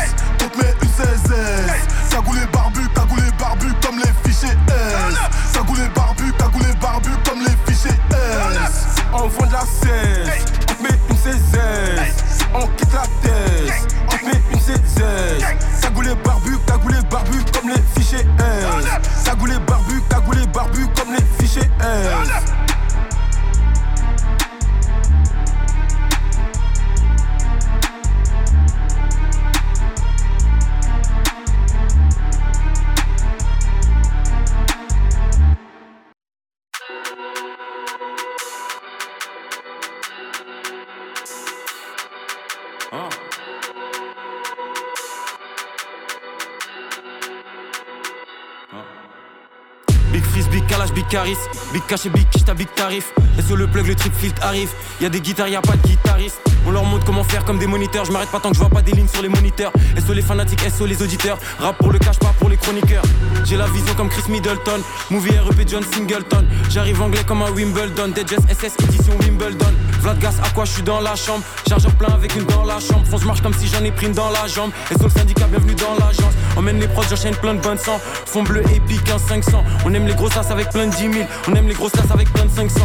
S: Caris. Big Cash et Big Kita, Big Tarif le plug, le trip filt arrive Y'a des guitares, y'a pas de guitariste
T: On leur montre comment faire comme des moniteurs. Je m'arrête pas tant que je vois pas des lignes sur les moniteurs. SO les fanatiques, SO les auditeurs. Rap pour le cash, pas pour les chroniqueurs. J'ai la vision comme Chris Middleton. Movie REP John Singleton. J'arrive anglais comme un Wimbledon. Dead Jazz SS édition Wimbledon. Vlad Gas, à quoi je suis dans la chambre? Chargeur plein avec une dans la chambre. Fonce marche comme si j'en ai pris une dans la jambe. SO le syndicat, bienvenue dans l'agence. Emmène les proches, j'enchaîne plein de bonnes sang. Fond bleu épique, un 500. On aime les grosses avec plein de 10 000. On aime les grosses avec plein de 500.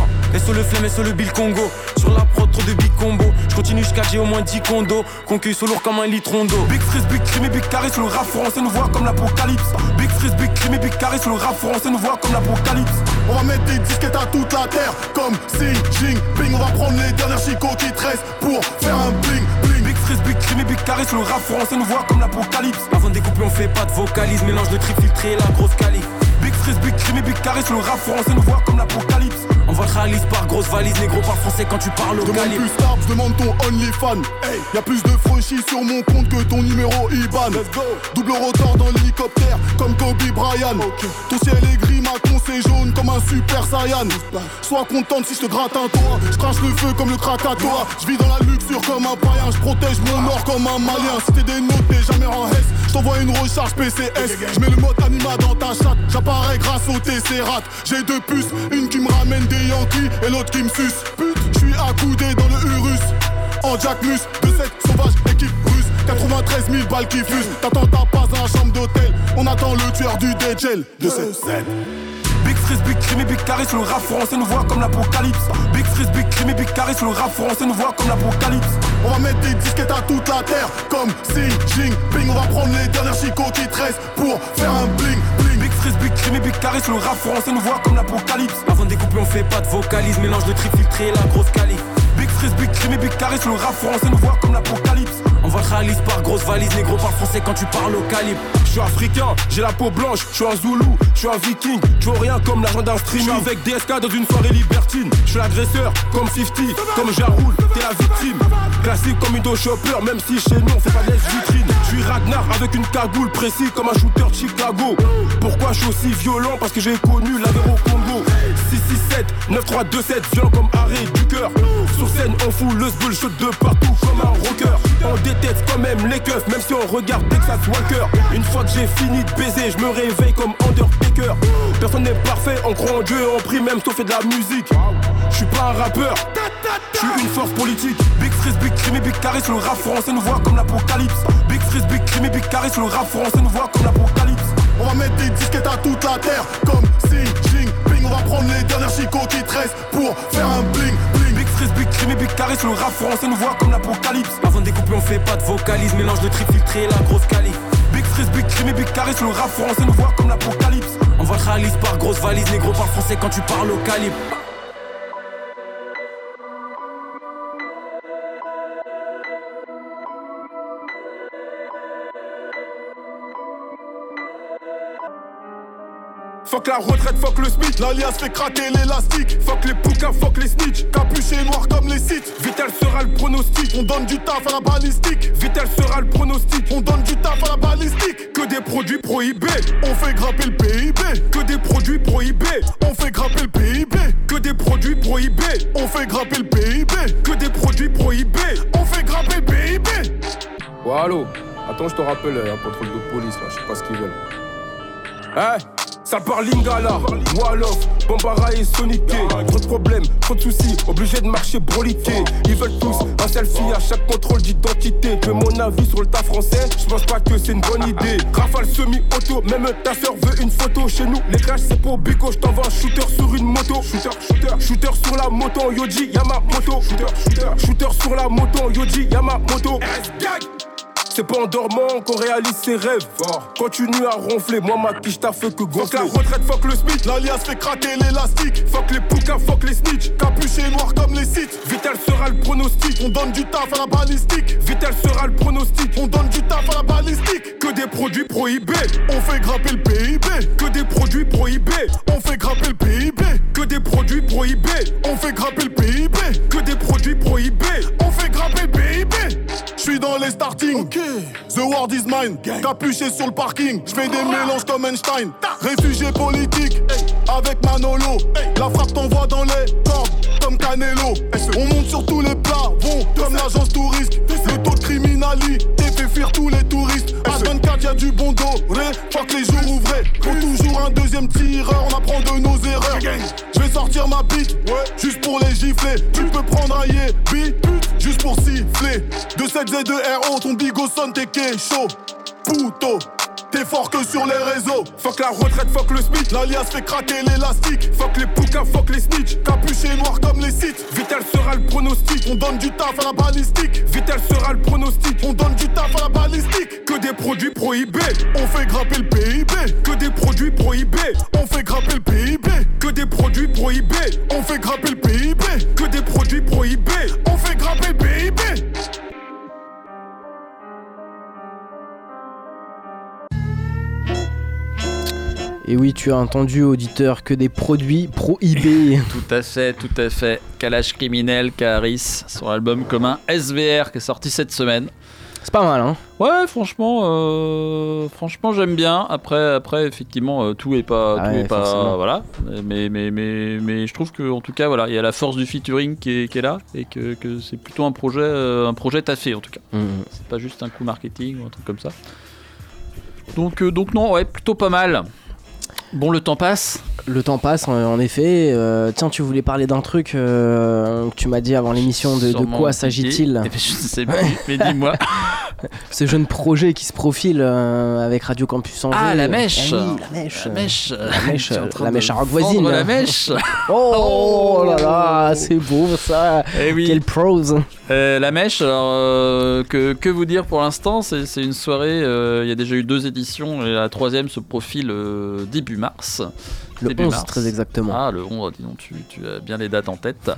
T: SO le flemme, SO le Bill Congo. Sur la prod, trop de big combo. Je continue jusqu'à j'ai au moins 10 condos. Concueille sous lourd comme un litron d'eau.
S: Big Freeze, Big Crime et Big Carré sur le rap français nous voit comme l'apocalypse. Big Freeze, Big Crime et Big Carré sur le rap français nous voit comme l'apocalypse. On va mettre des disquettes à toute la terre comme Xi Jinping. On va prendre les dernières chicots qui te restent pour faire un bling bling. Big Freeze, Big Crime et Big Carré sur le rap français nous voit comme l'apocalypse.
T: Avant de découper, on fait pas de vocalise. Mélange de tri filtré et la grosse calife.
S: Big Freeze, Big Crime et Big Carré sur le rap français nous voit comme l'apocalypse.
T: On va réalise par grosse valise, négro par français quand tu parles au
S: Demande
T: calibre.
S: plus tard, je demande ton OnlyFan. Hey, y a plus de franchis sur mon compte que ton numéro IBAN. Let's go. Double rotor dans l'hélicoptère, comme Kobe Bryant. Ton ciel est gris, ma con c'est jaune comme un super saiyan. Sois contente si je te gratte un toit. Je crache le feu comme le Krakatoa. Je vis dans la luxure comme un païen. Je protège mon or comme un malien. Si t'es dénoté, jamais en S. Je t'envoie une recharge PCS. Je mets le mode anima dans ta chatte. J'apparais grâce au TC-Rat. J'ai deux puces, une qui me ramène des Yankees et l'autre qui me suce. Pute, je suis accoudé dans le Urus. En Jack Mus, de cette sauvage équipe russe 93 000 balles qui fusent. T'attends ta passe dans la chambre d'hôtel. On attend le tueur du DJL de cette scène. Big Freeze, Big Crime et Big Carré sur le rap français nous voit comme l'apocalypse. Big Freeze, Big Crime et Big Carré sur le rap français nous voit comme l'apocalypse. On va mettre des disquettes à toute la terre Comme Xi Jinping. On va prendre les dernières chicots qui te restent Pour faire un bling bling Big Crime Big Carré le rap français nous voit comme l'apocalypse
T: Avant de découper, on fait pas de vocalise. Mélange de tri filtré et la grosse calife.
S: Big Big Crime Big Carré le rap français nous voit comme l'apocalypse
T: On va réalise par grosse valise, négro par français quand tu parles au calibre.
S: Je suis africain, j'ai la peau blanche, je suis un Zoulou, je suis un viking, je veux rien comme l'argent d'un streaming. Je suis avec DSK dans une soirée libertine, je suis l'agresseur comme 50, comme Jaroul, t'es la victime. Classique comme Indo Chopper, même si chez nous on fait pas de vitrine. Je suis Ragnar avec une cagoule précis comme un shooter de Chicago. Pourquoi je suis aussi violent? Parce que j'ai connu la guerre au Congo. 667, 9327, violent comme arrêt du cœur. Sur scène, on fout le bullshit de partout comme un rocker. On déteste quand même les keufs, même si on regarde Texas Walker. Une fois que j'ai fini de baiser, je me réveille comme Undertaker. Personne n'est parfait, on croit en Dieu et on prie même si on fait de la musique. Je suis pas un rappeur, je suis une force politique. Big Freeze, Big Crime Big Carré sur le rap français nous voit comme l'apocalypse. Big Freeze, Big Crime Big Carré sur le rap français nous voit comme l'apocalypse. On va mettre des disquettes à toute la terre comme Xi Jinping. On va prendre les dernières chicots qui te restent pour faire un bling Big Crime et sur le rap français nous voit comme l'apocalypse.
T: Avant de découper, on fait pas de vocalise. Mélange de tri filtré et la grosse calife.
S: Big Big Crime et sur le rap français nous voit comme l'apocalypse.
T: On va réalise par grosse valise, négro par français quand tu parles au calibre.
S: Fuck la retraite, fuck le SMIC, l'alias fait craquer l'élastique. Fuck les poucas, fuck les snitch, capuché noir comme les sites. Vital sera le pronostic, on donne du taf à la balistique. Vital sera le pronostic, on donne du taf à la balistique. Que des produits prohibés, on fait grimper le PIB. Que des produits prohibés, on fait grimper le PIB. Que des produits prohibés, on fait grimper le PIB. Que des produits prohibés, on fait grimper le PIB.
U: Allô Attends, je te rappelle, un contrôle de police là, je sais pas ce qu'ils veulent.
S: Hein? Ça parle Lingala, Wolof, Bambara et Soniqué Trop de problèmes, trop de soucis, obligé de marcher broliqué Ils veulent tous un selfie à chaque contrôle d'identité. Que mon avis sur le tas français, je pense pas que c'est une bonne idée. Rafale semi-auto, même ta soeur veut une photo. Chez nous, les clashs c'est pour Bico, je t'envoie un shooter sur une moto. Shooter, shooter, shooter sur la moto, Yoji, y'a ma moto. Shooter, shooter, shooter sur la moto, Yoji, y'a ma moto c'est pas en dormant qu'on réalise ses rêves. Continue à ronfler, moi ma quiche t'a fait que gonfler. Fuck la retraite, fuck le SMIC, l'alias fait craquer l'élastique. Fuck les poucas, fuck les snitch, capuché noir comme les sites. Vital sera le pronostic, on donne du taf à la balistique. Vital sera le pronostic, on donne du taf à la balistique. Que des produits prohibés, on fait grimper le PIB. Que des produits prohibés, on fait grimper le PIB. Que des produits prohibés, on fait grimper le PIB. Que des produits prohibés, on Je suis dans les starting. The world is mine. Capuché sur le parking. Je fais des mélanges comme Einstein. Réfugié politique. Avec Manolo. La frappe t'envoie dans les cordes. comme Canelo. On monte sur tous les plats, bon, comme l'agence touriste. De criminalité fait fuir tous les touristes. H24, y'a du bon dos, fuck les jours ouvrés. Faut toujours un deuxième tireur, on apprend de nos erreurs. Je vais sortir ma bite, juste pour les gifler. Tu peux prendre un yébi, juste pour siffler. De 7 Z de RO, ton bigot sonne, t'es chaud. Puto. T'es fort que sur les réseaux. Fuck la retraite, fuck le SMIC. L'alias fait craquer l'élastique. Fuck les poucas, fuck les snitch. Capuché noir comme les sites. Vital sera le pronostic. On donne du taf à la balistique. Vital sera le pronostic. On donne du taf à la balistique. Que des produits prohibés. On fait grimper le PIB. Que des produits prohibés. On fait grimper le PIB. Que des produits prohibés. On fait grimper le PIB. Que des produits prohibés.
H: Et oui, tu as entendu, auditeur, que des produits prohibés.
G: Tout à fait, tout à fait. Calage criminel, Caris, son album commun SVR qui est sorti cette semaine.
H: C'est pas mal, hein
G: Ouais, franchement, euh, franchement, j'aime bien. Après, après, effectivement, euh, tout est pas,
H: Ah
G: tout
H: ouais,
G: est pas, voilà. Mais, mais, mais, mais je trouve que, en tout cas, voilà, il y a la force du featuring qui est, qui est là et que, que c'est plutôt un projet, euh, un projet taffé en tout cas.
H: Mhm.
G: C'est pas juste un coup marketing ou un truc comme ça. Donc, euh, donc non, ouais, plutôt pas mal. Bon, le temps passe.
H: Le temps passe, en, effet. Euh, tiens, tu voulais parler d'un truc euh, que tu m'as dit avant l'émission. De, quoi s'agit-il
G: Je ne sais plus, mais dis-moi.
H: Ce jeune projet qui se profile euh, avec Radio Campus Angers.
G: Ah, la mèche.
H: Oui, la mèche.
G: La mèche.
H: La mèche, la mèche à rock voisine.
G: la mèche.
H: Oh, là là, c'est beau ça.
G: Eh oui.
H: Quelle prose.
G: Euh, la mèche, alors euh, que, que vous dire pour l'instant C'est c'est une soirée, euh, il y a déjà eu deux éditions et la troisième se profile euh, début mars.
H: Le
G: Début
H: 11,
G: mars.
H: très exactement.
G: Ah, le 11, dis donc, tu, tu as bien les dates en tête.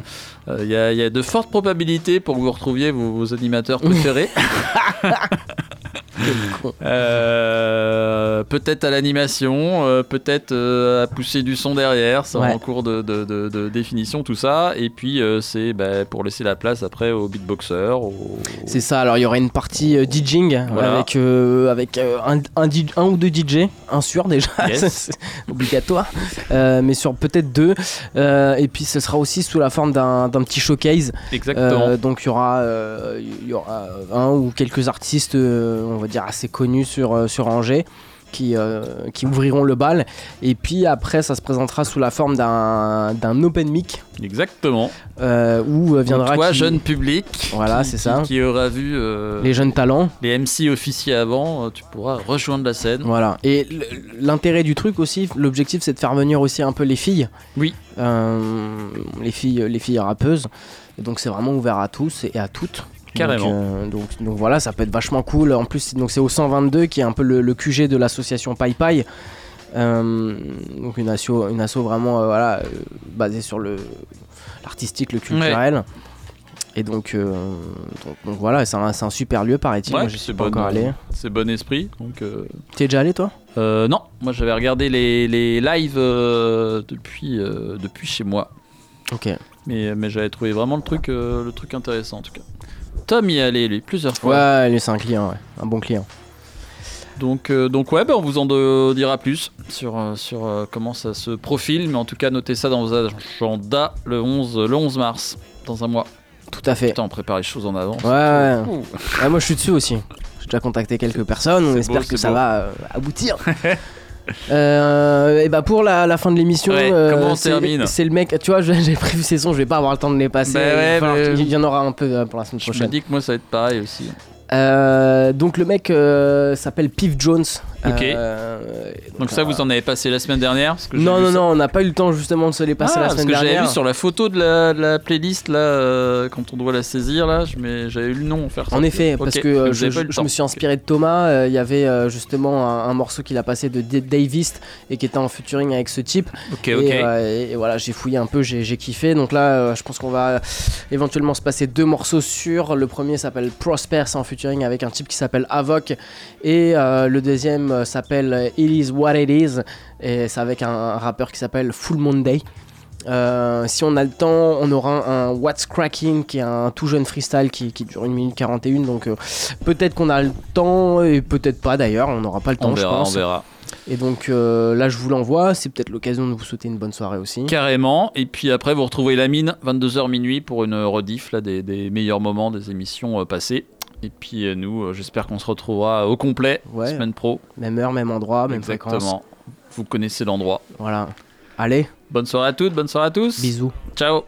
G: Euh, Il y, a- il y a de fortes probabilités pour que vous retrouviez vos, vos animateurs préférés. Euh, peut-être à l'animation, euh, peut-être euh, à pousser du son derrière, c'est
H: Ouais.
G: en cours de, de- de- de définition tout ça. Et puis c'est bah, pour laisser la place après aux beatboxers. Aux...
H: C'est ça, alors il y aura une partie DJing
G: Voilà.
H: avec, avec un, un DJ un ou deux DJ, un sûr déjà,
G: Yes.
H: c'est obligatoire, mais sur peut-être deux. Et puis ce sera aussi sous la forme d'un petit showcase.
G: Exactement.
H: Donc il y aura, il y aura un ou quelques artistes, on va dire assez connus sur, euh, sur Angers. Qui, euh, qui ouvriront le bal et puis après ça se présentera sous la forme d'un d'un open mic
G: Exactement.
H: euh, où euh, viendra
G: Toi,
H: qui-
G: jeune public,
H: Voilà,
G: qui-
H: c'est ça.
G: qui aura vu euh,
H: les jeunes talents
G: les MC officiers avant, euh, tu pourras rejoindre la scène.
H: Voilà. Et l'intérêt du truc aussi, l'objectif c'est de faire venir aussi un peu les filles.
G: Oui.
H: Euh, les filles, les filles rappeuses. Et donc c'est vraiment ouvert à tous et à toutes.
G: Carrément.
H: Donc, euh, donc, donc voilà, ça peut être vachement cool. En plus, donc c'est au 122 qui est un peu le, le QG de l'association Pai Pai. Euh, donc une asso, une asso vraiment euh, voilà, basée sur le l'artistique, le culturel. Et donc, euh, donc, donc voilà, c'est un, super lieu, paraît-il.
G: Ouais,
H: Moi, suis pas
G: bon,
H: encore allé.
G: C'est bon esprit. Donc, euh,
H: T'es déjà allé, toi?
G: Euh, non, moi j'avais regardé les, les lives depuis, depuis chez moi.
H: Ok.
G: Mais, mais j'avais trouvé vraiment le truc, le truc intéressant en tout cas. Tom y est allé lui plusieurs fois.
H: Ouais, lui, c'est un client, ouais. un bon client.
G: Donc, euh, donc ouais, bah, on vous en de- dira plus sur, euh, sur euh, comment ça se profile. Mais en tout cas, notez ça dans vos agendas le 11, le 11 mars, dans un mois.
H: Tout à fait.
G: Putain, on prépare les choses en avance.
H: Ouais, ouais. Moi je suis dessus aussi. J'ai déjà contacté quelques personnes, on espère
G: beau,
H: que ça
G: beau.
H: va aboutir. Euh, et bah pour la, la fin de l'émission,
G: Ouais,
H: euh,
G: comment on
H: c'est-
G: termine
H: c'est le mec, tu vois, j'ai prévu ces sons, je vais pas avoir le temps de les passer.
G: Bah ouais,
H: il,
G: mais-
H: y en aura un peu euh, pour la semaine
G: Je me
H: prochaine.
G: dis que moi ça va être pareil aussi.
H: Euh, donc le mec euh, s'appelle Piff Jones.
G: Ok.
H: Euh,
G: Donc ça, vous en avez passé la semaine dernière parce que
H: non, non,
G: ça.
H: non, on n'a pas eu le temps justement de se les passer
G: Ah,
H: la
G: parce
H: semaine
G: que
H: dernière.
G: j'avais vu sur la photo de la, de la playlist là, euh, quand on doit la saisir là, j'avais eu le nom faire ça.
H: En effet, parce
G: Ok,
H: que euh, je, me suis inspiré de Thomas. Il y avait justement un, un morceau qu'il a passé de D- Davis et qui était en featuring avec ce type.
G: Ok,
H: et,
G: ok.
H: et- et voilà, j'ai fouillé un peu, j'ai kiffé. Donc là, je pense qu'on va éventuellement se passer deux morceaux sur. Le premier s'appelle Prosper, c'est en featuring avec un type qui s'appelle Avoc. Et le deuxième euh, s'appelle It Is What It Is. Et c'est avec un, un rappeur qui s'appelle Full Monday. Euh, si on a le temps, on aura un What's Cracking qui est un tout jeune freestyle qui, qui dure 1 minute 41. Donc euh, peut-être qu'on a le temps et peut-être pas d'ailleurs. On n'aura pas le temps,
G: On
H: je
G: verra,
H: pense.
G: on verra.
H: Et donc euh, là, je vous l'envoie. C'est peut-être l'occasion de vous souhaiter une bonne soirée aussi.
G: Carrément. Et puis après, vous retrouvez la mine 22h minuit pour une rediff là, des, des meilleurs moments des émissions euh, passées. Et puis euh, nous, euh, j'espère qu'on se retrouvera au complet
H: Ouais.
G: semaine pro.
H: Même heure, même endroit, même fréquence.
G: Exactement. Vous connaissez l'endroit.
H: Voilà. Allez.
G: Bonne soirée à toutes, bonne soirée à tous.
H: Bisous.
G: Ciao.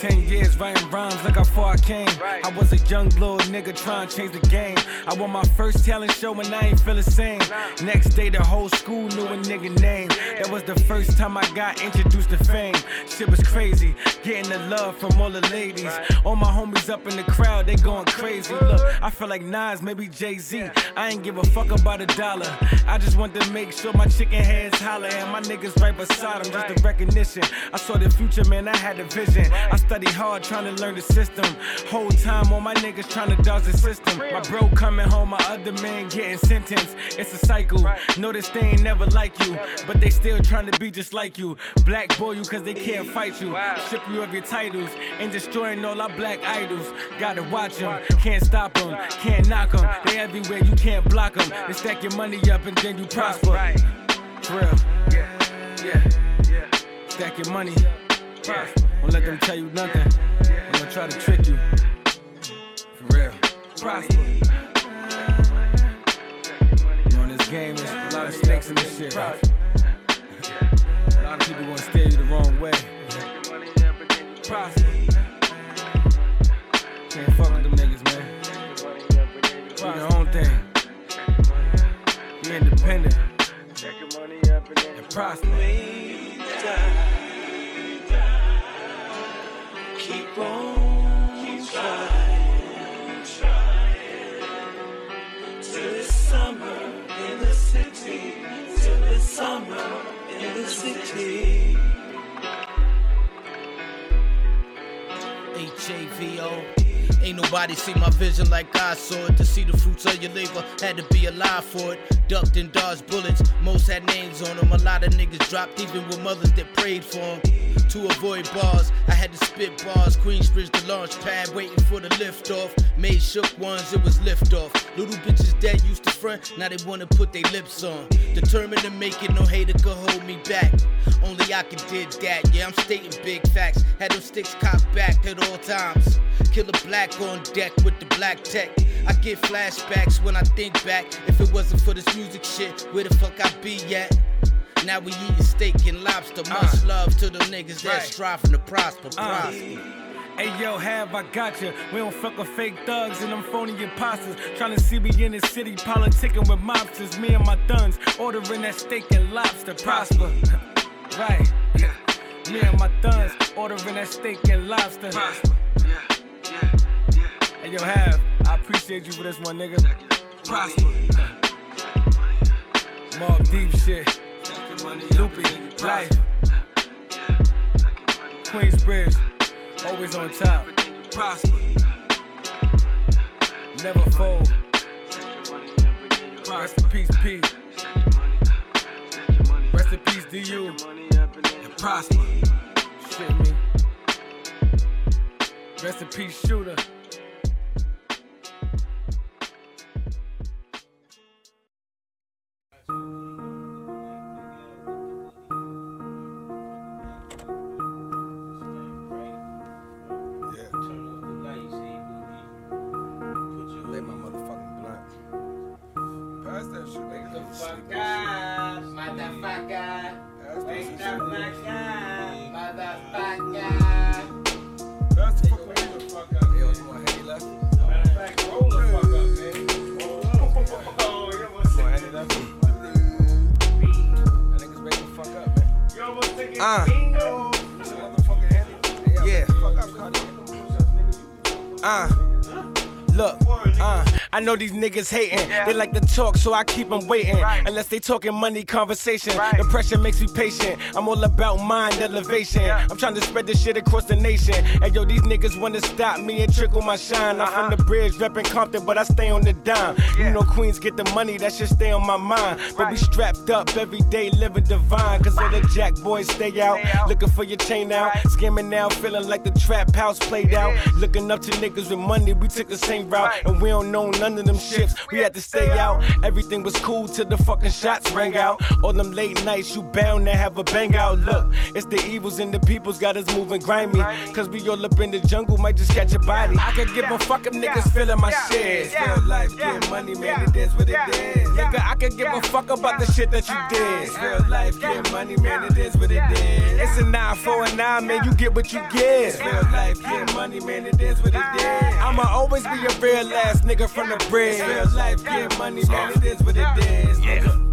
V: Ten years writing rhymes, look how far I came. I was a young little nigga trying to change the game. I won my first talent show and I ain't feel the same. Next day, the whole school knew a nigga name. That was the first time I got introduced to fame. Shit was crazy, getting the love from all the ladies. All my homies up in the crowd, they going crazy. Look, I feel like Nas, maybe Jay Z. I ain't give a fuck about a dollar. I just want to make sure my chicken heads holler and my niggas right beside them. Just a recognition. I saw the future, man. I had a vision. I studied hard trying to learn the system. Whole time, all my niggas trying to dodge the system. My bro coming home, my other man getting sentenced. It's a cycle. Notice they ain't never like you, but they still trying to be just like you. Black boy you cause they can't fight you. Strip you of your titles and destroying all our black idols. Gotta watch them, can't stop them, can't knock them. They everywhere, you can't block them. They stack your money up and then you prosper. For real. Yeah. Stack your money. Prosper. Don't let them tell you nothing. I'm gonna try to trick you. For real. Prosper. You know, in this game, there's a lot of snakes in this shit. A lot of people gonna steer you the wrong way. Prosper. Can't fuck with them niggas, man. Do your own thing. Be independent. And prosper.
W: H-A-V-O. Ain't nobody see my vision like I saw it. To see the fruits of your labor, had to be alive for it. Ducked and dodged bullets, most had names on them. A lot of niggas dropped even with mothers that prayed for them. To avoid bars, I had to spit bars. Queensbridge, the launch pad, waiting for the liftoff. Made shook ones, it was liftoff. Little bitches that used to front, now they wanna put their lips on. Determined to make it, no hater could hold me back. Only I can did that, yeah, I'm stating big facts. Had them sticks cocked back at all times. Killer black on deck with the black tech. I get flashbacks when I think back. If it wasn't for this music shit, where the fuck I'd be at? Now we eating steak and lobster. Much love to the niggas that
V: Right.
W: striving to prosper.
V: Uh.
W: prosper.
V: Hey yo, have I got you? We don't fuck with fake thugs and them phony imposters. Trying to see me in the city, politicking with mobsters. Me and my thuns, ordering that steak and lobster. Prosper. right. Me and my thuns, ordering that steak and lobster. Prosper. Hey yo, have. I appreciate you for this one, nigga. Prosper. Mob deep shit. Loopy, life. Queensbridge, always on top. Prosper. Never fold. Rest in peace, P. Rest in peace, DU. And prosper. Shit me. Rest in peace, shooter. Know these niggas hating. They like to talk, so I keep them waiting. Unless they talking money conversation. The pressure makes me patient. I'm all about mind elevation. I'm trying to spread this shit across the nation. And yo, these niggas wanna stop me and trickle my shine. I'm from the bridge, reppin' Compton, but I stay on the dime. You know, Queens get the money, that shit stay on my mind. But we strapped up every day, living divine. Cause all the jack boys stay out, looking for your chain now. Scamming now, feeling like the trap house played out. Looking up to niggas with money, we took the same route, and we don't know none of them shits. We had to stay out. Everything was cool till the fucking shots rang out. All them late nights, you bound to have a bang out. Look, it's the evils and the people's got us moving grimy. Cause we all up in the jungle, might just catch a body. I could give a fuck if niggas feeling my shit. Real life, get money, man, it is what it is. Nigga, I could give a fuck about the shit that you did. Real life, get money, man, it is what it is. It's a 9 4 and 9, man, you get what you get. Real life, get money, man, it is what it is. I'ma always be a real ass nigga from the bridge. Real life, get money, man, it is what it is. Nigga.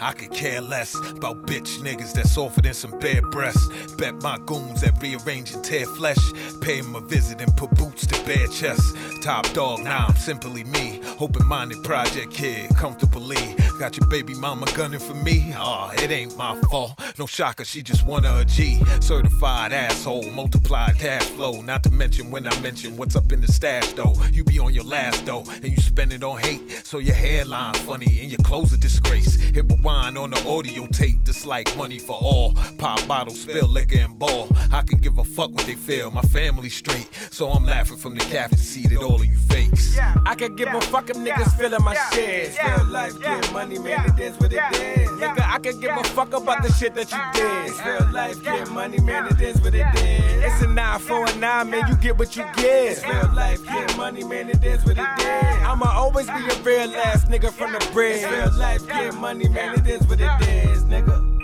X: I could care less about bitch niggas that's offered in some bare breasts. Bet my goons that rearrange and tear flesh. Pay 'em a visit and put boots to bare chests. Top dog, now I'm simply me. Open minded project kid, comfortably. Got your baby mama gunning for me? Aw, it ain't my fault. No shocker, she just wanted a G. Certified asshole, multiplied cash flow. Not to mention when I mention what's up in the stash though. You be on your last though, and you spend it on hate. So your hairline funny and your clothes a disgrace. Hit rewind on the audio tape, this like money for all. Pop bottles, spill liquor and ball. I can give a fuck what they feel, my family straight. So I'm laughing from the captain seat at all of you fakes.
V: I could give a fuck if niggas feeling my shit. Real life, get money, man, it is what it is. Nigga, I could give a fuck about the shit that you did. Real life, get money, man, it is what it is. It's a 9 4 and 9, man, you get what you get. Real life, get money, man, it is what it is. I'ma always be a real ass nigga from the bridge. Real life, get money, man, it is what it is, nigga.